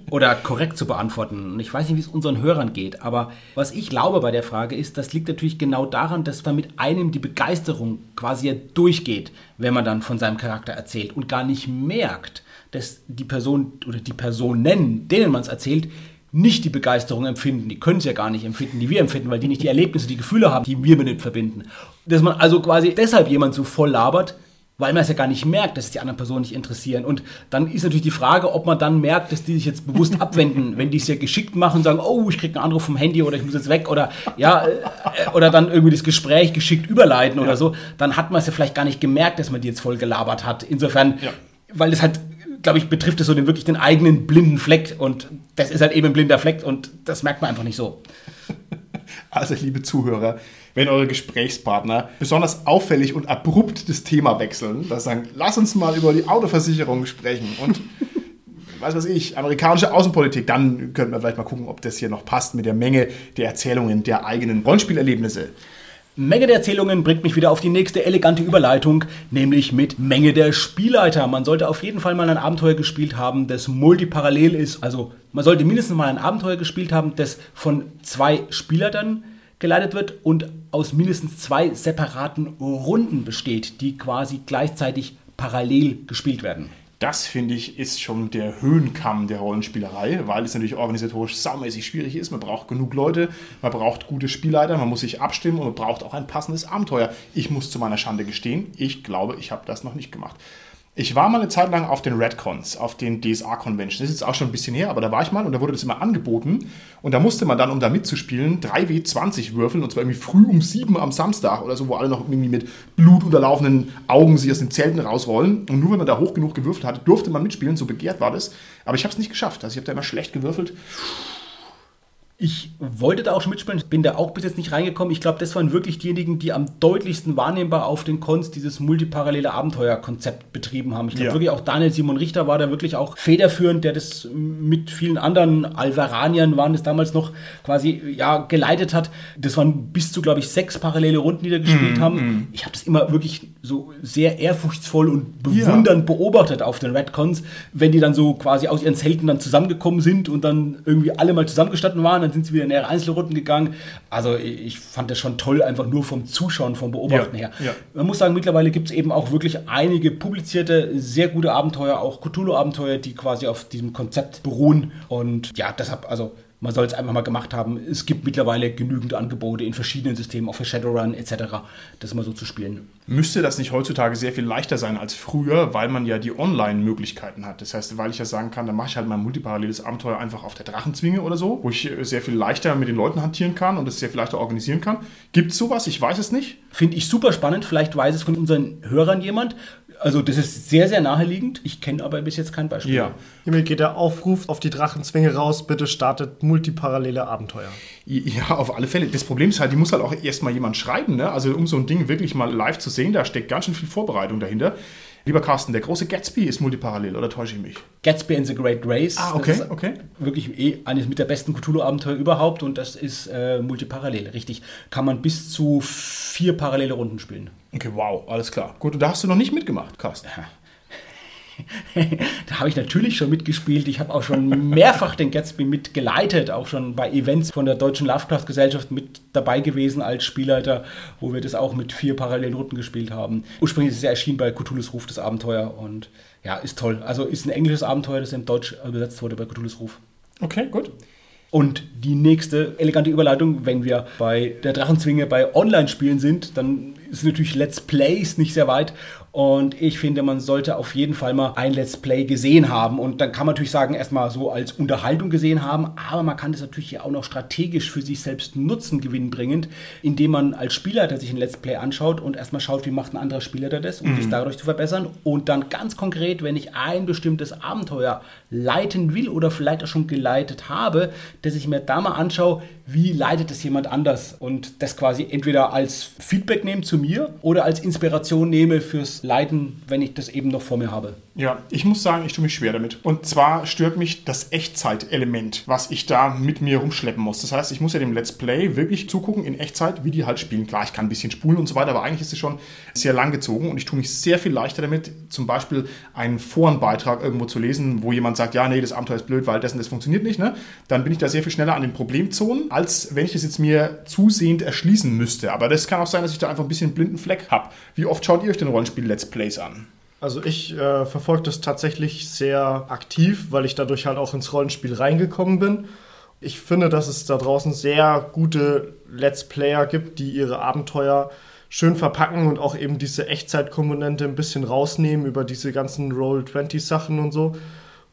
Oder korrekt zu beantworten. Und ich weiß nicht, wie es unseren Hörern geht, aber was ich glaube bei der Frage ist, das liegt natürlich genau daran, dass da mit einem die Begeisterung quasi ja durchgeht, wenn man dann von seinem Charakter erzählt und gar nicht merkt, dass die Person oder die Personen, denen man es erzählt, nicht die Begeisterung empfinden. Die können es ja gar nicht empfinden, die wir empfinden, weil die nicht die Erlebnisse, die Gefühle haben, die wir mit verbinden. Dass man also quasi deshalb jemand so voll labert, weil man es ja gar nicht merkt, dass es die anderen Personen nicht interessieren. Und dann ist natürlich die Frage, ob man dann merkt, dass die sich jetzt bewusst <laughs> abwenden, wenn die es ja geschickt machen und sagen, oh, ich kriege einen Anruf vom Handy oder ich muss jetzt weg oder ja, äh, oder dann irgendwie das Gespräch geschickt überleiten oder so, dann hat man es ja vielleicht gar nicht gemerkt, dass man die jetzt voll gelabert hat. Insofern, ja. weil es halt, glaube ich, betrifft es so den wirklich den eigenen blinden Fleck und das ist halt eben ein blinder Fleck und das merkt man einfach nicht so. <laughs> Also, liebe Zuhörer, wenn eure Gesprächspartner besonders auffällig und abrupt das Thema wechseln, dass sagen, lass uns mal über die Autoversicherung sprechen und <laughs> was weiß ich, amerikanische Außenpolitik, dann könnten wir vielleicht mal gucken, ob das hier noch passt mit der Menge der Erzählungen der eigenen Rollenspielerlebnisse. Menge der Erzählungen bringt mich wieder auf die nächste elegante Überleitung, nämlich mit Menge der Spielleiter. Man sollte auf jeden Fall mal ein Abenteuer gespielt haben, das multiparallel ist. Also man sollte mindestens mal ein Abenteuer gespielt haben, das von zwei Spielleitern geleitet wird und aus mindestens zwei separaten Runden besteht, die quasi gleichzeitig parallel gespielt werden. Das finde ich ist schon der Höhenkamm der Rollenspielerei, weil es natürlich organisatorisch saumäßig schwierig ist. Man braucht genug Leute, man braucht gute Spielleiter, man muss sich abstimmen und man braucht auch ein passendes Abenteuer. Ich muss zu meiner Schande gestehen, ich glaube, ich habe das noch nicht gemacht. Ich war mal eine Zeit lang auf den Redcons, auf den DSA-Conventions. Das ist jetzt auch schon ein bisschen her, aber da war ich mal und da wurde das immer angeboten. Und da musste man dann, um da mitzuspielen, 3W20 würfeln und zwar irgendwie früh um 7 am Samstag oder so, wo alle noch irgendwie mit blutunterlaufenden Augen sich aus den Zelten rausrollen. Und nur wenn man da hoch genug gewürfelt hatte, durfte man mitspielen, so begehrt war das. Aber ich habe es nicht geschafft. Also ich habe da immer schlecht gewürfelt. Ich wollte da auch schon mitspielen, bin da auch bis jetzt nicht reingekommen. Ich glaube, das waren wirklich diejenigen, die am deutlichsten wahrnehmbar auf den Cons dieses multiparallele Abenteuerkonzept betrieben haben. Ich glaube ja. wirklich auch Daniel Simon Richter war da wirklich auch federführend, der das mit vielen anderen Alvaraniern waren es damals noch quasi ja geleitet hat. Das waren bis zu glaube ich sechs parallele Runden, die da gespielt mm, haben. Mm. Ich habe das immer wirklich so sehr ehrfurchtsvoll und bewundernd ja. beobachtet auf den Redcons, wenn die dann so quasi aus ihren Zelten dann zusammengekommen sind und dann irgendwie alle mal zusammengestanden waren dann sind sie wieder in ihre Einzelrunden gegangen. Also ich fand das schon toll, einfach nur vom Zuschauen, vom Beobachten ja, her. Ja. Man muss sagen, mittlerweile gibt es eben auch wirklich einige publizierte, sehr gute Abenteuer, auch Cthulhu-Abenteuer, die quasi auf diesem Konzept beruhen. Und ja, deshalb, also man soll es einfach mal gemacht haben. Es gibt mittlerweile genügend Angebote in verschiedenen Systemen, auch für Shadowrun etc., das mal so zu spielen. Müsste das nicht heutzutage sehr viel leichter sein als früher, weil man ja die Online-Möglichkeiten hat? Das heißt, weil ich ja sagen kann, dann mache ich halt mein multiparalleles Abenteuer einfach auf der Drachenzwinge oder so, wo ich sehr viel leichter mit den Leuten hantieren kann und es sehr viel leichter organisieren kann. Gibt es sowas? Ich weiß es nicht. Finde ich super spannend. Vielleicht weiß es von unseren Hörern jemand. Also das ist sehr, sehr naheliegend. Ich kenne aber bis jetzt kein Beispiel. Ja. Hiermit geht der Aufruf auf die Drachenzwinge raus, bitte startet multiparallele Abenteuer. Ja, auf alle Fälle. Das Problem ist halt, die muss halt auch erstmal jemand schreiben. Ne? Also um so ein Ding wirklich mal live zu sehen, da steckt ganz schön viel Vorbereitung dahinter. Lieber Carsten, der große Gatsby ist multiparallel, oder täusche ich mich? Gatsby in the Great Race. Ah, okay, okay. Wirklich eh eines mit der besten Cthulhu-Abenteuer überhaupt und das ist äh, multiparallel, richtig. Kann man bis zu vier parallele Runden spielen. Okay, wow, alles klar. Gut, und da hast du noch nicht mitgemacht, Carsten. Ja. Da habe ich natürlich schon mitgespielt. Ich habe auch schon mehrfach den Gatsby mitgeleitet, auch schon bei Events von der Deutschen Lovecraft-Gesellschaft mit dabei gewesen als Spielleiter, wo wir das auch mit vier parallelen Runden gespielt haben. Ursprünglich ist es erschienen bei Cthulhu's Ruf, das Abenteuer. Und ja, ist toll. Also ist ein englisches Abenteuer, das in Deutsch übersetzt wurde bei Cthulhu's Ruf. Okay, gut. Und die nächste elegante Überleitung, wenn wir bei der Drachenzwinge bei Online-Spielen sind, dann ist natürlich Let's Plays nicht sehr weit. Und ich finde, man sollte auf jeden Fall mal ein Let's Play gesehen haben. Und dann kann man natürlich sagen, erstmal so als Unterhaltung gesehen haben, aber man kann das natürlich ja auch noch strategisch für sich selbst nutzen, gewinnbringend, indem man als Spielleiter sich ein Let's Play anschaut und erstmal schaut, wie macht ein anderer Spieler das, um mhm. sich dadurch zu verbessern. Und dann ganz konkret, wenn ich ein bestimmtes Abenteuer leiten will oder vielleicht auch schon geleitet habe, dass ich mir da mal anschaue, wie leitet es jemand anders und das quasi entweder als Feedback nehme zu mir oder als Inspiration nehme fürs Leiten, wenn ich das eben noch vor mir habe. Ja, ich muss sagen, ich tue mich schwer damit. Und zwar stört mich das Echtzeitelement, was ich da mit mir rumschleppen muss. Das heißt, ich muss ja dem Let's Play wirklich zugucken in Echtzeit, wie die halt spielen. Klar, ich kann ein bisschen spulen und so weiter, aber eigentlich ist es schon sehr lang gezogen und ich tue mich sehr viel leichter damit, zum Beispiel einen Forenbeitrag irgendwo zu lesen, wo jemand sagt, ja, nee, das Abenteuer ist blöd, weil das und das funktioniert nicht. Ne? Dann bin ich da sehr viel schneller an den Problemzonen, als wenn ich das jetzt mir zusehend erschließen müsste. Aber das kann auch sein, dass ich da einfach ein bisschen einen blinden Fleck habe. Wie oft schaut ihr euch den Rollenspiel-Let's Plays an? Also ich äh, verfolge das tatsächlich sehr aktiv, weil ich dadurch halt auch ins Rollenspiel reingekommen bin. Ich finde, dass es da draußen sehr gute Let's Player gibt, die ihre Abenteuer schön verpacken und auch eben diese Echtzeitkomponente ein bisschen rausnehmen über diese ganzen Roll-20-Sachen und so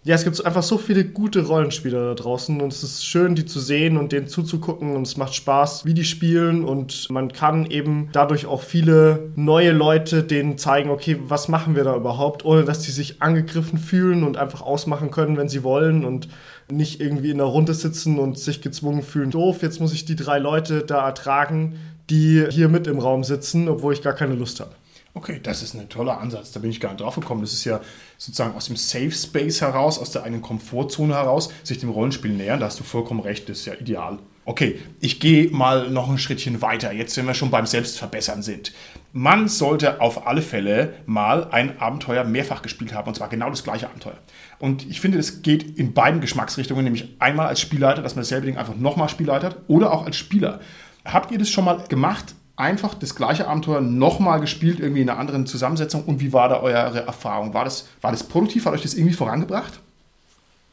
ja, es gibt einfach so viele gute Rollenspieler da draußen und es ist schön, die zu sehen und denen zuzugucken und es macht Spaß, wie die spielen und man kann eben dadurch auch viele neue Leute denen zeigen, okay, was machen wir da überhaupt, ohne dass die sich angegriffen fühlen und einfach ausmachen können, wenn sie wollen und nicht irgendwie in der Runde sitzen und sich gezwungen fühlen, doof, jetzt muss ich die drei Leute da ertragen, die hier mit im Raum sitzen, obwohl ich gar keine Lust habe. Okay, das ist ein toller Ansatz. Da bin ich gar nicht drauf gekommen. Das ist ja sozusagen aus dem Safe Space heraus, aus der eigenen Komfortzone heraus, sich dem Rollenspiel nähern. Da hast du vollkommen recht. Das ist ja ideal. Okay, ich gehe mal noch ein Schrittchen weiter. Jetzt, wenn wir schon beim Selbstverbessern sind. Man sollte auf alle Fälle mal ein Abenteuer mehrfach gespielt haben. Und zwar genau das gleiche Abenteuer. Und ich finde, das geht in beiden Geschmacksrichtungen. Nämlich einmal als Spielleiter, dass man dasselbe Ding einfach nochmal spielleitert. Oder auch als Spieler. Habt ihr das schon mal gemacht? Einfach das gleiche Abenteuer nochmal gespielt, irgendwie in einer anderen Zusammensetzung? Und wie war da eure Erfahrung? War das, war das produktiv? Hat euch das irgendwie vorangebracht?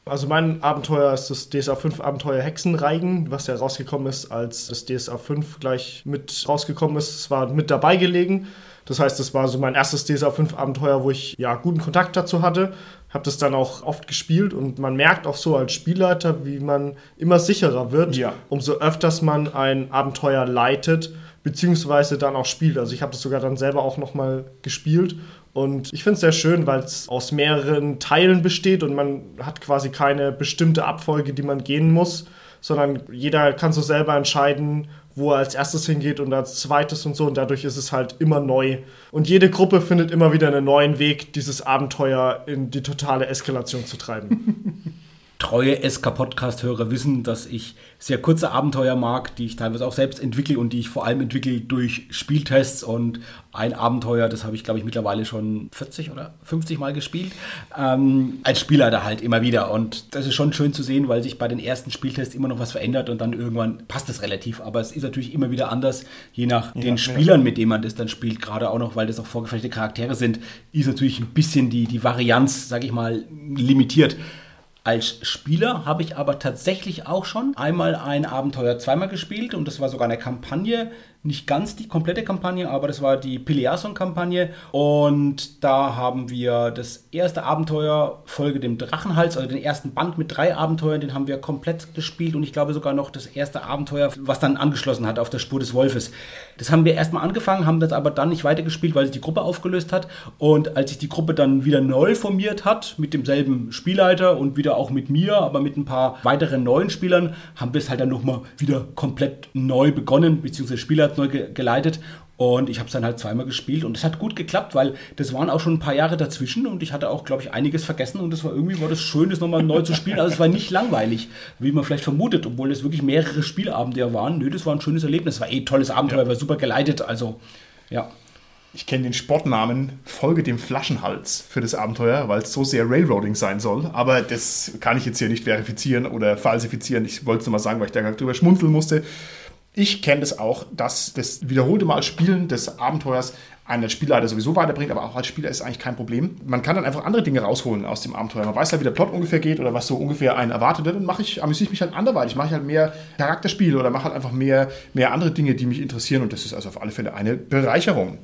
Also mein Abenteuer ist das DSA 5 Abenteuer Hexenreigen, was ja rausgekommen ist, als das DSA 5 gleich mit rausgekommen ist. Es war mit dabei gelegen. Das heißt, das war so mein erstes DSA 5 Abenteuer, wo ich ja guten Kontakt dazu hatte. Habe das dann auch oft gespielt und man merkt auch so als Spielleiter, wie man immer sicherer wird, ja. umso öfters man ein Abenteuer leitet beziehungsweise dann auch spielt. Also ich habe das sogar dann selber auch nochmal gespielt und ich finde es sehr schön, weil es aus mehreren Teilen besteht und man hat quasi keine bestimmte Abfolge, die man gehen muss, sondern jeder kann so selber entscheiden, wo er als erstes hingeht und als zweites und so. Und dadurch ist es halt immer neu. Und jede Gruppe findet immer wieder einen neuen Weg, dieses Abenteuer in die totale Eskalation zu treiben. <laughs> treue SK-Podcast-Hörer wissen, dass ich sehr kurze Abenteuer mag, die ich teilweise auch selbst entwickle und die ich vor allem entwickle durch Spieltests. Und ein Abenteuer, das habe ich, glaube ich, mittlerweile schon 40 oder 50 Mal gespielt. Ähm, als Spielleiter halt immer wieder. Und das ist schon schön zu sehen, weil sich bei den ersten Spieltests immer noch was verändert und dann irgendwann passt es relativ. Aber es ist natürlich immer wieder anders, je nach ja, den Spielern, mit denen man das dann spielt. Gerade auch noch, weil das auch vorgefertigte Charaktere sind, ist natürlich ein bisschen die, die Varianz, sage ich mal, limitiert. Als Spieler habe ich aber tatsächlich auch schon einmal ein Abenteuer zweimal gespielt und das war sogar eine Kampagne, nicht ganz die komplette Kampagne, aber das war die Peleason-Kampagne. Und da haben wir das erste Abenteuer, Folge dem Drachenhals, also den ersten Band mit drei Abenteuern, den haben wir komplett gespielt. Und ich glaube sogar noch das erste Abenteuer, was dann angeschlossen hat auf der Spur des Wolfes. Das haben wir erstmal angefangen, haben das aber dann nicht weitergespielt, weil sich die Gruppe aufgelöst hat. Und als sich die Gruppe dann wieder neu formiert hat, mit demselben Spielleiter und wieder auch mit mir, aber mit ein paar weiteren neuen Spielern, haben wir es halt dann nochmal wieder komplett neu begonnen, beziehungsweise Spieler hat neu ge geleitet und ich habe es dann halt zweimal gespielt und es hat gut geklappt, weil das waren auch schon ein paar Jahre dazwischen und ich hatte auch, glaube ich, einiges vergessen und es war irgendwie war das schön, das nochmal neu zu spielen. Also es war nicht langweilig, wie man vielleicht vermutet, obwohl es wirklich mehrere Spielabende waren. Nö, das war ein schönes Erlebnis. Es war eh ein tolles Abenteuer, ja. war super geleitet. Also ja. Ich kenne den Sportnamen Folge dem Flaschenhals für das Abenteuer, weil es so sehr Railroading sein soll. Aber das kann ich jetzt hier nicht verifizieren oder falsifizieren. Ich wollte es nur mal sagen, weil ich da drüber schmunzeln musste. Ich kenne das auch, dass das wiederholte Mal Spielen des Abenteuers einen als Spielleiter sowieso weiterbringt, aber auch als Spieler ist eigentlich kein Problem. Man kann dann einfach andere Dinge rausholen aus dem Abenteuer. Man weiß halt, wie der Plot ungefähr geht oder was so ungefähr einen erwartet. Dann mache ich, amüsiere ich mich halt anderweitig. Mache ich halt mehr Charakterspiel oder mache halt einfach mehr, mehr andere Dinge, die mich interessieren. Und das ist also auf alle Fälle eine Bereicherung.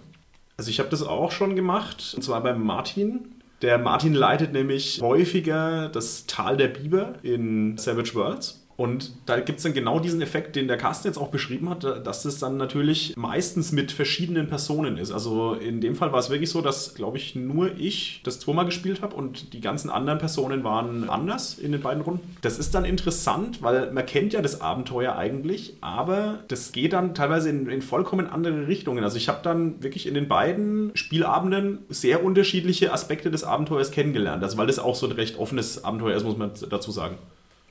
Also ich habe das auch schon gemacht, und zwar beim Martin. Der Martin leitet nämlich häufiger das Tal der Biber in Savage Worlds. Und da gibt es dann genau diesen Effekt, den der Carsten jetzt auch beschrieben hat, dass es dann natürlich meistens mit verschiedenen Personen ist. Also in dem Fall war es wirklich so, dass, glaube ich, nur ich das zweimal gespielt habe und die ganzen anderen Personen waren anders in den beiden Runden. Das ist dann interessant, weil man kennt ja das Abenteuer eigentlich, aber das geht dann teilweise in, in vollkommen andere Richtungen. Also ich habe dann wirklich in den beiden Spielabenden sehr unterschiedliche Aspekte des Abenteuers kennengelernt. Also weil das auch so ein recht offenes Abenteuer ist, muss man dazu sagen.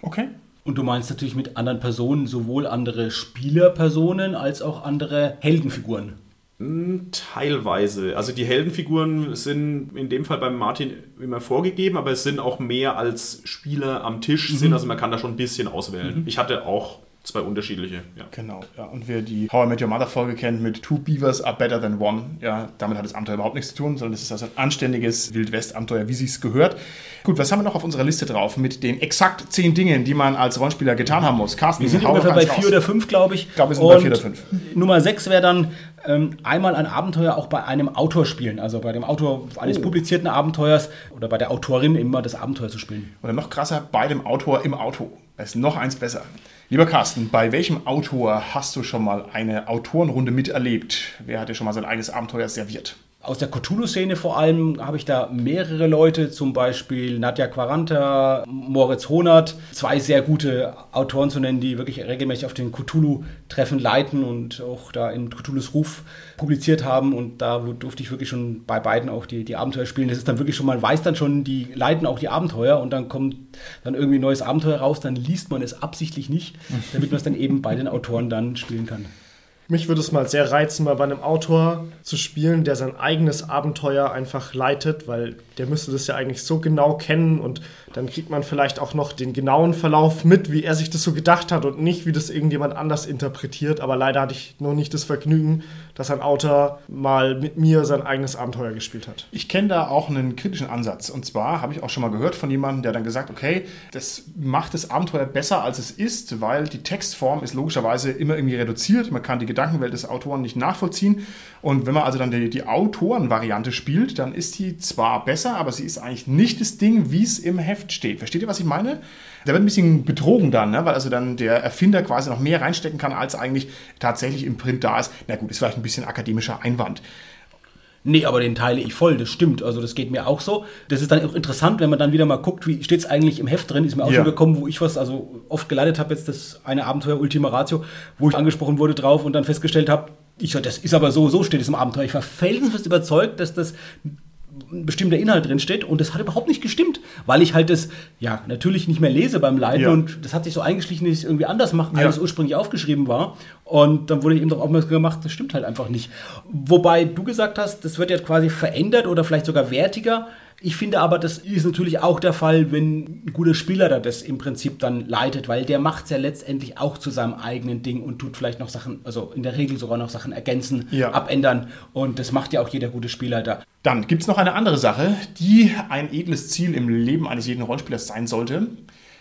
Okay. Und du meinst natürlich mit anderen Personen sowohl andere Spielerpersonen als auch andere Heldenfiguren. Hm, teilweise. Also die Heldenfiguren sind in dem Fall beim Martin immer vorgegeben, aber es sind auch mehr als Spieler am Tisch mhm. sind. Also man kann da schon ein bisschen auswählen. Mhm. Ich hatte auch zwei unterschiedliche. Ja. Genau, ja. Und wer die How I Met Your Mother Folge kennt mit Two Beavers are better than one, ja, damit hat das Abenteuer überhaupt nichts zu tun, sondern es ist also ein anständiges Wildwest-Abenteuer, wie sie es gehört. Gut, was haben wir noch auf unserer Liste drauf mit den exakt zehn Dingen, die man als Rollenspieler getan haben muss? Carsten, wir sind ungefähr bei vier oder fünf, glaube ich. Ich glaube, wir sind Und bei vier oder fünf. Nummer sechs wäre dann ähm, einmal ein Abenteuer auch bei einem Autor spielen, also bei dem Autor eines oh. publizierten Abenteuers oder bei der Autorin immer das Abenteuer zu spielen. Oder noch krasser, bei dem Autor im Auto. Das ist noch eins besser. Lieber Carsten, bei welchem Autor hast du schon mal eine Autorenrunde miterlebt? Wer hat dir schon mal sein eigenes Abenteuer serviert? Aus der Cthulhu-Szene vor allem habe ich da mehrere Leute, zum Beispiel Nadja Quaranta, Moritz Honert, zwei sehr gute Autoren zu nennen, die wirklich regelmäßig auf den Cthulhu-Treffen leiten und auch da in Cthulhus Ruf publiziert haben. Und da durfte ich wirklich schon bei beiden auch die, die Abenteuer spielen. Das ist dann wirklich schon, man weiß dann schon, die leiten auch die Abenteuer und dann kommt dann irgendwie ein neues Abenteuer raus, dann liest man es absichtlich nicht, damit man es dann eben bei den Autoren dann spielen kann. Mich würde es mal sehr reizen, mal bei einem Autor zu spielen, der sein eigenes Abenteuer einfach leitet, weil der müsste das ja eigentlich so genau kennen und dann kriegt man vielleicht auch noch den genauen Verlauf mit, wie er sich das so gedacht hat und nicht, wie das irgendjemand anders interpretiert. Aber leider hatte ich noch nicht das Vergnügen, dass ein Autor mal mit mir sein eigenes Abenteuer gespielt hat. Ich kenne da auch einen kritischen Ansatz. Und zwar habe ich auch schon mal gehört von jemandem, der dann gesagt, okay, das macht das Abenteuer besser, als es ist, weil die Textform ist logischerweise immer irgendwie reduziert. Man kann die Gedankenwelt des Autoren nicht nachvollziehen. Und wenn man also dann die, die Autorenvariante spielt, dann ist die zwar besser, aber sie ist eigentlich nicht das Ding, wie es im Heft steht. Versteht ihr, was ich meine? Da wird ein bisschen betrogen dann, ne? weil also dann der Erfinder quasi noch mehr reinstecken kann, als eigentlich tatsächlich im Print da ist. Na gut, ist vielleicht ein bisschen akademischer Einwand. Nee, aber den teile ich voll, das stimmt. Also das geht mir auch so. Das ist dann auch interessant, wenn man dann wieder mal guckt, wie steht es eigentlich im Heft drin. Ist mir auch ja. schon gekommen, wo ich was, also oft geleitet habe, jetzt das eine Abenteuer Ultima Ratio, wo ich angesprochen wurde drauf und dann festgestellt habe, ich so, das ist aber so, so steht es im Abenteuer. Ich war felsenfest überzeugt, dass das ein bestimmter Inhalt drin steht und das hat überhaupt nicht gestimmt, weil ich halt das ja natürlich nicht mehr lese beim Leiten ja. und das hat sich so eingeschlichen, dass ich es irgendwie anders mache, als ja. es ursprünglich aufgeschrieben war und dann wurde ich eben darauf aufmerksam gemacht, das stimmt halt einfach nicht. Wobei du gesagt hast, das wird ja quasi verändert oder vielleicht sogar wertiger. Ich finde aber, das ist natürlich auch der Fall, wenn ein guter Spieler da das im Prinzip dann leitet, weil der macht es ja letztendlich auch zu seinem eigenen Ding und tut vielleicht noch Sachen, also in der Regel sogar noch Sachen ergänzen, ja. abändern und das macht ja auch jeder gute Spieler da. Dann gibt es noch eine andere Sache, die ein edles Ziel im Leben eines jeden Rollenspielers sein sollte.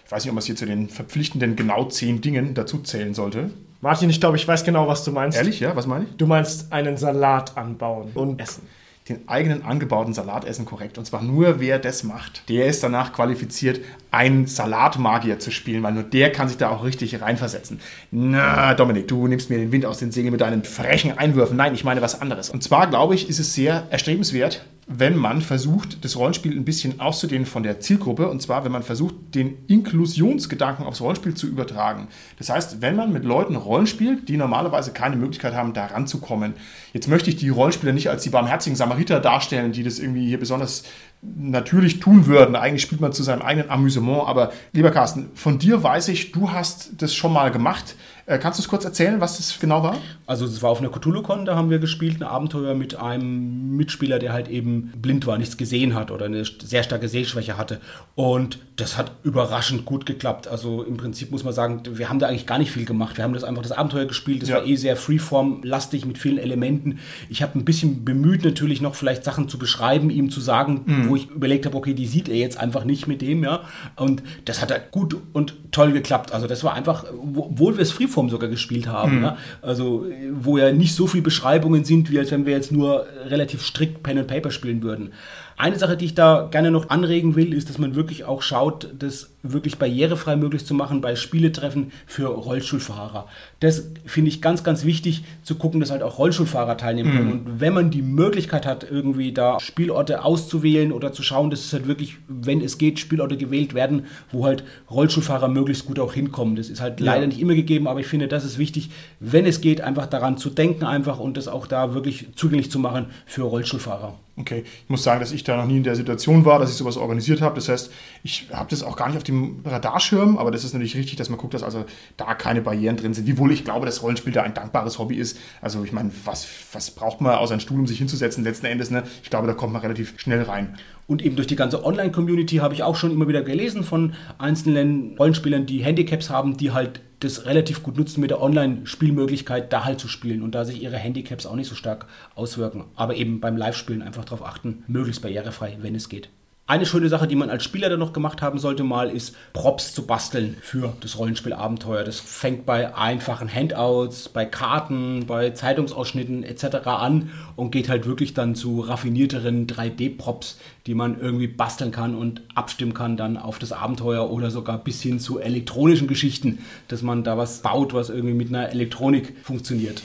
Ich weiß nicht, ob man es hier zu den verpflichtenden genau zehn Dingen dazu zählen sollte. Martin, ich glaube, ich weiß genau, was du meinst. Ehrlich, ja? Was meine ich? Du meinst einen Salat anbauen und essen den eigenen angebauten Salat essen korrekt. Und zwar nur wer das macht, der ist danach qualifiziert, einen Salatmagier zu spielen, weil nur der kann sich da auch richtig reinversetzen. Na, Dominik, du nimmst mir den Wind aus den Segeln mit deinen frechen Einwürfen. Nein, ich meine was anderes. Und zwar glaube ich, ist es sehr erstrebenswert, wenn man versucht, das Rollenspiel ein bisschen auszudehnen von der Zielgruppe. Und zwar, wenn man versucht, den Inklusionsgedanken aufs Rollenspiel zu übertragen. Das heißt, wenn man mit Leuten Rollenspielt, die normalerweise keine Möglichkeit haben, da ranzukommen. Jetzt möchte ich die Rollenspieler nicht als die barmherzigen Samariter darstellen, die das irgendwie hier besonders natürlich tun würden. Eigentlich spielt man zu seinem eigenen Amüsement. Aber lieber Carsten, von dir weiß ich, du hast das schon mal gemacht. Äh, kannst du es kurz erzählen, was das genau war? Also es war auf einer Cthulhu-Con, da haben wir gespielt, ein Abenteuer mit einem Mitspieler, der halt eben blind war, nichts gesehen hat oder eine sehr starke Sehschwäche hatte. Und das hat überraschend gut geklappt. Also im Prinzip muss man sagen, wir haben da eigentlich gar nicht viel gemacht. Wir haben das einfach das Abenteuer gespielt. Das Ja. war eh sehr freeform-lastig mit vielen Elementen. Ich habe ein bisschen bemüht, natürlich noch vielleicht Sachen zu beschreiben, ihm zu sagen, Mhm. wo ich überlegt habe, okay, die sieht er jetzt einfach nicht mit dem, ja. Und das hat halt gut und toll geklappt. Also das war einfach, wo- obwohl wir es Freeform sogar gespielt haben, ja. Also äh, wo ja nicht so viel Beschreibungen sind, wie als wenn wir jetzt nur relativ strikt Pen and Paper spielen würden. Eine Sache, die ich da gerne noch anregen will, ist, dass man wirklich auch schaut, das wirklich barrierefrei möglich zu machen bei Spieletreffen für Rollstuhlfahrer. Das finde ich ganz, ganz wichtig, zu gucken, dass halt auch Rollstuhlfahrer teilnehmen können. Und wenn man die Möglichkeit hat, irgendwie da Spielorte auszuwählen oder zu schauen, dass es halt wirklich, wenn es geht, Spielorte gewählt werden, wo halt Rollstuhlfahrer möglichst gut auch hinkommen. Das ist halt leider nicht immer gegeben, aber ich finde, das ist wichtig, wenn es geht, einfach daran zu denken einfach und das auch da wirklich zugänglich zu machen für Rollstuhlfahrer. Okay, ich muss sagen, dass ich da noch nie in der Situation war, dass ich sowas organisiert habe. Das heißt, ich habe das auch gar nicht auf dem Radarschirm, aber das ist natürlich richtig, dass man guckt, dass also da keine Barrieren drin sind. Wiewohl ich glaube, dass Rollenspiel da ein dankbares Hobby ist. Also ich meine, was, was braucht man außer einen Stuhl, um sich hinzusetzen letzten Endes? Ne? Ich glaube, da kommt man relativ schnell rein. Und eben durch die ganze Online-Community habe ich auch schon immer wieder gelesen von einzelnen Rollenspielern, die Handicaps haben, die halt das relativ gut nutzen mit der Online-Spielmöglichkeit, da halt zu spielen und da sich ihre Handicaps auch nicht so stark auswirken. Aber eben beim Live-Spielen einfach darauf achten, möglichst barrierefrei, wenn es geht. Eine schöne Sache, die man als Spieler dann noch gemacht haben sollte, mal ist Props zu basteln für das Rollenspielabenteuer. Das fängt bei einfachen Handouts, bei Karten, bei Zeitungsausschnitten etc. an und geht halt wirklich dann zu raffinierteren 3D-Props, die man irgendwie basteln kann und abstimmen kann dann auf das Abenteuer oder sogar bis hin zu elektronischen Geschichten, dass man da was baut, was irgendwie mit einer Elektronik funktioniert.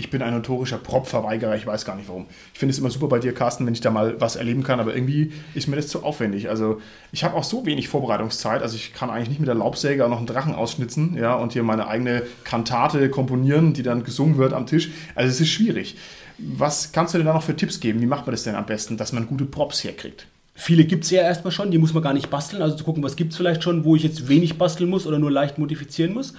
Ich bin ein notorischer Prop-Verweigerer, ich weiß gar nicht warum. Ich finde es immer super bei dir, Carsten, wenn ich da mal was erleben kann, aber irgendwie ist mir das zu aufwendig. Also ich habe auch so wenig Vorbereitungszeit, also ich kann eigentlich nicht mit der Laubsäge noch einen Drachen ausschnitzen ja, und hier meine eigene Kantate komponieren, die dann gesungen wird am Tisch. Also es ist schwierig. Was kannst du denn da noch für Tipps geben? Wie macht man das denn am besten, dass man gute Props herkriegt? Viele gibt es ja erstmal schon, die muss man gar nicht basteln. Also zu gucken, was gibt es vielleicht schon, wo ich jetzt wenig basteln muss oder nur leicht modifizieren muss.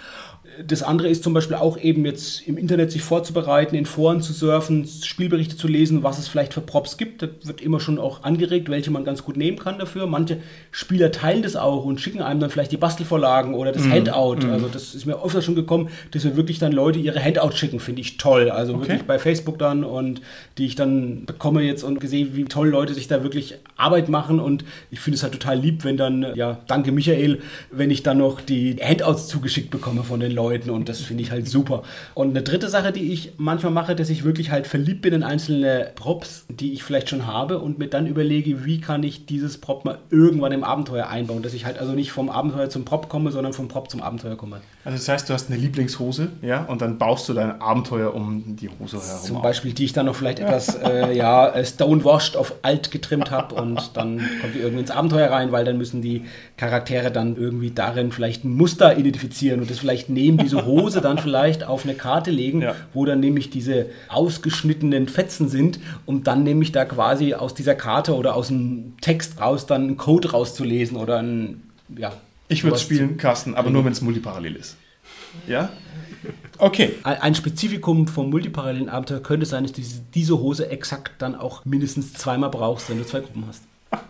Das andere ist zum Beispiel auch eben jetzt im Internet sich vorzubereiten, in Foren zu surfen, Spielberichte zu lesen, was es vielleicht für Props gibt. Da wird immer schon auch angeregt, welche man ganz gut nehmen kann dafür. Manche Spieler teilen das auch und schicken einem dann vielleicht die Bastelvorlagen oder das Handout. Also das ist mir öfter schon gekommen, dass wir wirklich dann Leute ihre Handouts schicken, finde ich toll. Also wirklich bei Facebook dann und die ich dann bekomme jetzt und gesehen, wie toll Leute sich da wirklich Arbeit machen und ich finde es halt total lieb, wenn dann, ja, danke Michael, wenn ich dann noch die Handouts zugeschickt bekomme von den Leuten und das finde ich halt super. Und eine dritte Sache, die ich manchmal mache, dass ich wirklich halt verliebt bin in einzelne Props, die ich vielleicht schon habe und mir dann überlege, wie kann ich dieses Prop mal irgendwann im Abenteuer einbauen, dass ich halt also nicht vom Abenteuer zum Prop komme, sondern vom Prop zum Abenteuer komme. Also das heißt, du hast eine Lieblingshose, ja, und dann baust du dein Abenteuer um die Hose herum. Zum. Beispiel, die ich dann noch vielleicht etwas äh, ja, äh, stonewashed auf alt getrimmt habe und dann kommt die irgendwie ins Abenteuer rein, weil dann müssen die Charaktere dann irgendwie darin vielleicht ein Muster identifizieren und das vielleicht neben diese Hose dann vielleicht auf eine Karte legen, Ja. wo dann nämlich diese ausgeschnittenen Fetzen sind, um dann nämlich da quasi aus dieser Karte oder aus dem Text raus dann einen Code rauszulesen oder ein, ja. Ich würde sowas spielen, Carsten, aber nur wenn es multiparallel ist. Ja? Okay. Ein Spezifikum vom multiparallelen Abenteuer könnte sein, dass du diese Hose exakt dann auch mindestens zweimal brauchst, wenn du zwei Gruppen hast. <laughs>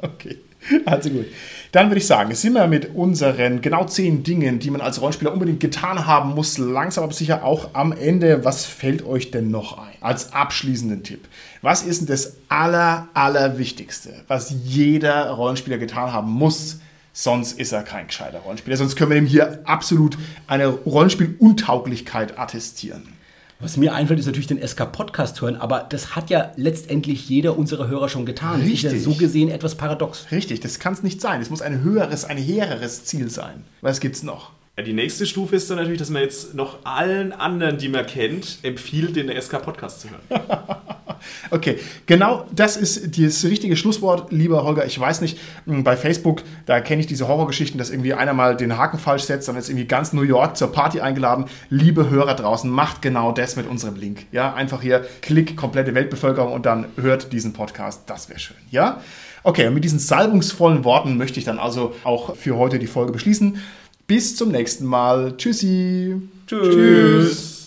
Okay, <laughs> also gut. Dann würde ich sagen, sind wir mit unseren genau zehn Dingen, die man als Rollenspieler unbedingt getan haben muss, langsam aber sicher auch am Ende. Was fällt euch denn noch ein? Als abschließenden Tipp. Was ist denn das aller, allerwichtigste, was jeder Rollenspieler getan haben muss? Sonst ist er kein gescheiter Rollenspieler. Sonst können wir ihm hier absolut eine Rollenspieluntauglichkeit attestieren. Was mir einfällt, ist natürlich den SK-Podcast hören, aber das hat ja letztendlich jeder unserer Hörer schon getan. Das Ist ja Richtig. so gesehen etwas paradox. Richtig, das kann es nicht sein. Es muss ein höheres, ein hehreres Ziel sein. Was gibt's noch? Die nächste Stufe ist dann natürlich, dass man jetzt noch allen anderen, die man kennt, empfiehlt, den SK-Podcast zu hören. <laughs> Okay, genau das ist das richtige Schlusswort, lieber Holger. Ich weiß nicht, mh, bei Facebook, da kenne ich diese Horrorgeschichten, dass irgendwie einer mal den Haken falsch setzt, dann ist irgendwie ganz New York zur Party eingeladen. Liebe Hörer draußen, macht genau das mit unserem Link. Ja, einfach hier Klick, komplette Weltbevölkerung und dann hört diesen Podcast. Das wäre schön. Ja? Okay, und mit diesen salbungsvollen Worten möchte ich dann also auch für heute die Folge beschließen. Bis zum nächsten Mal. Tschüssi. Tschüss.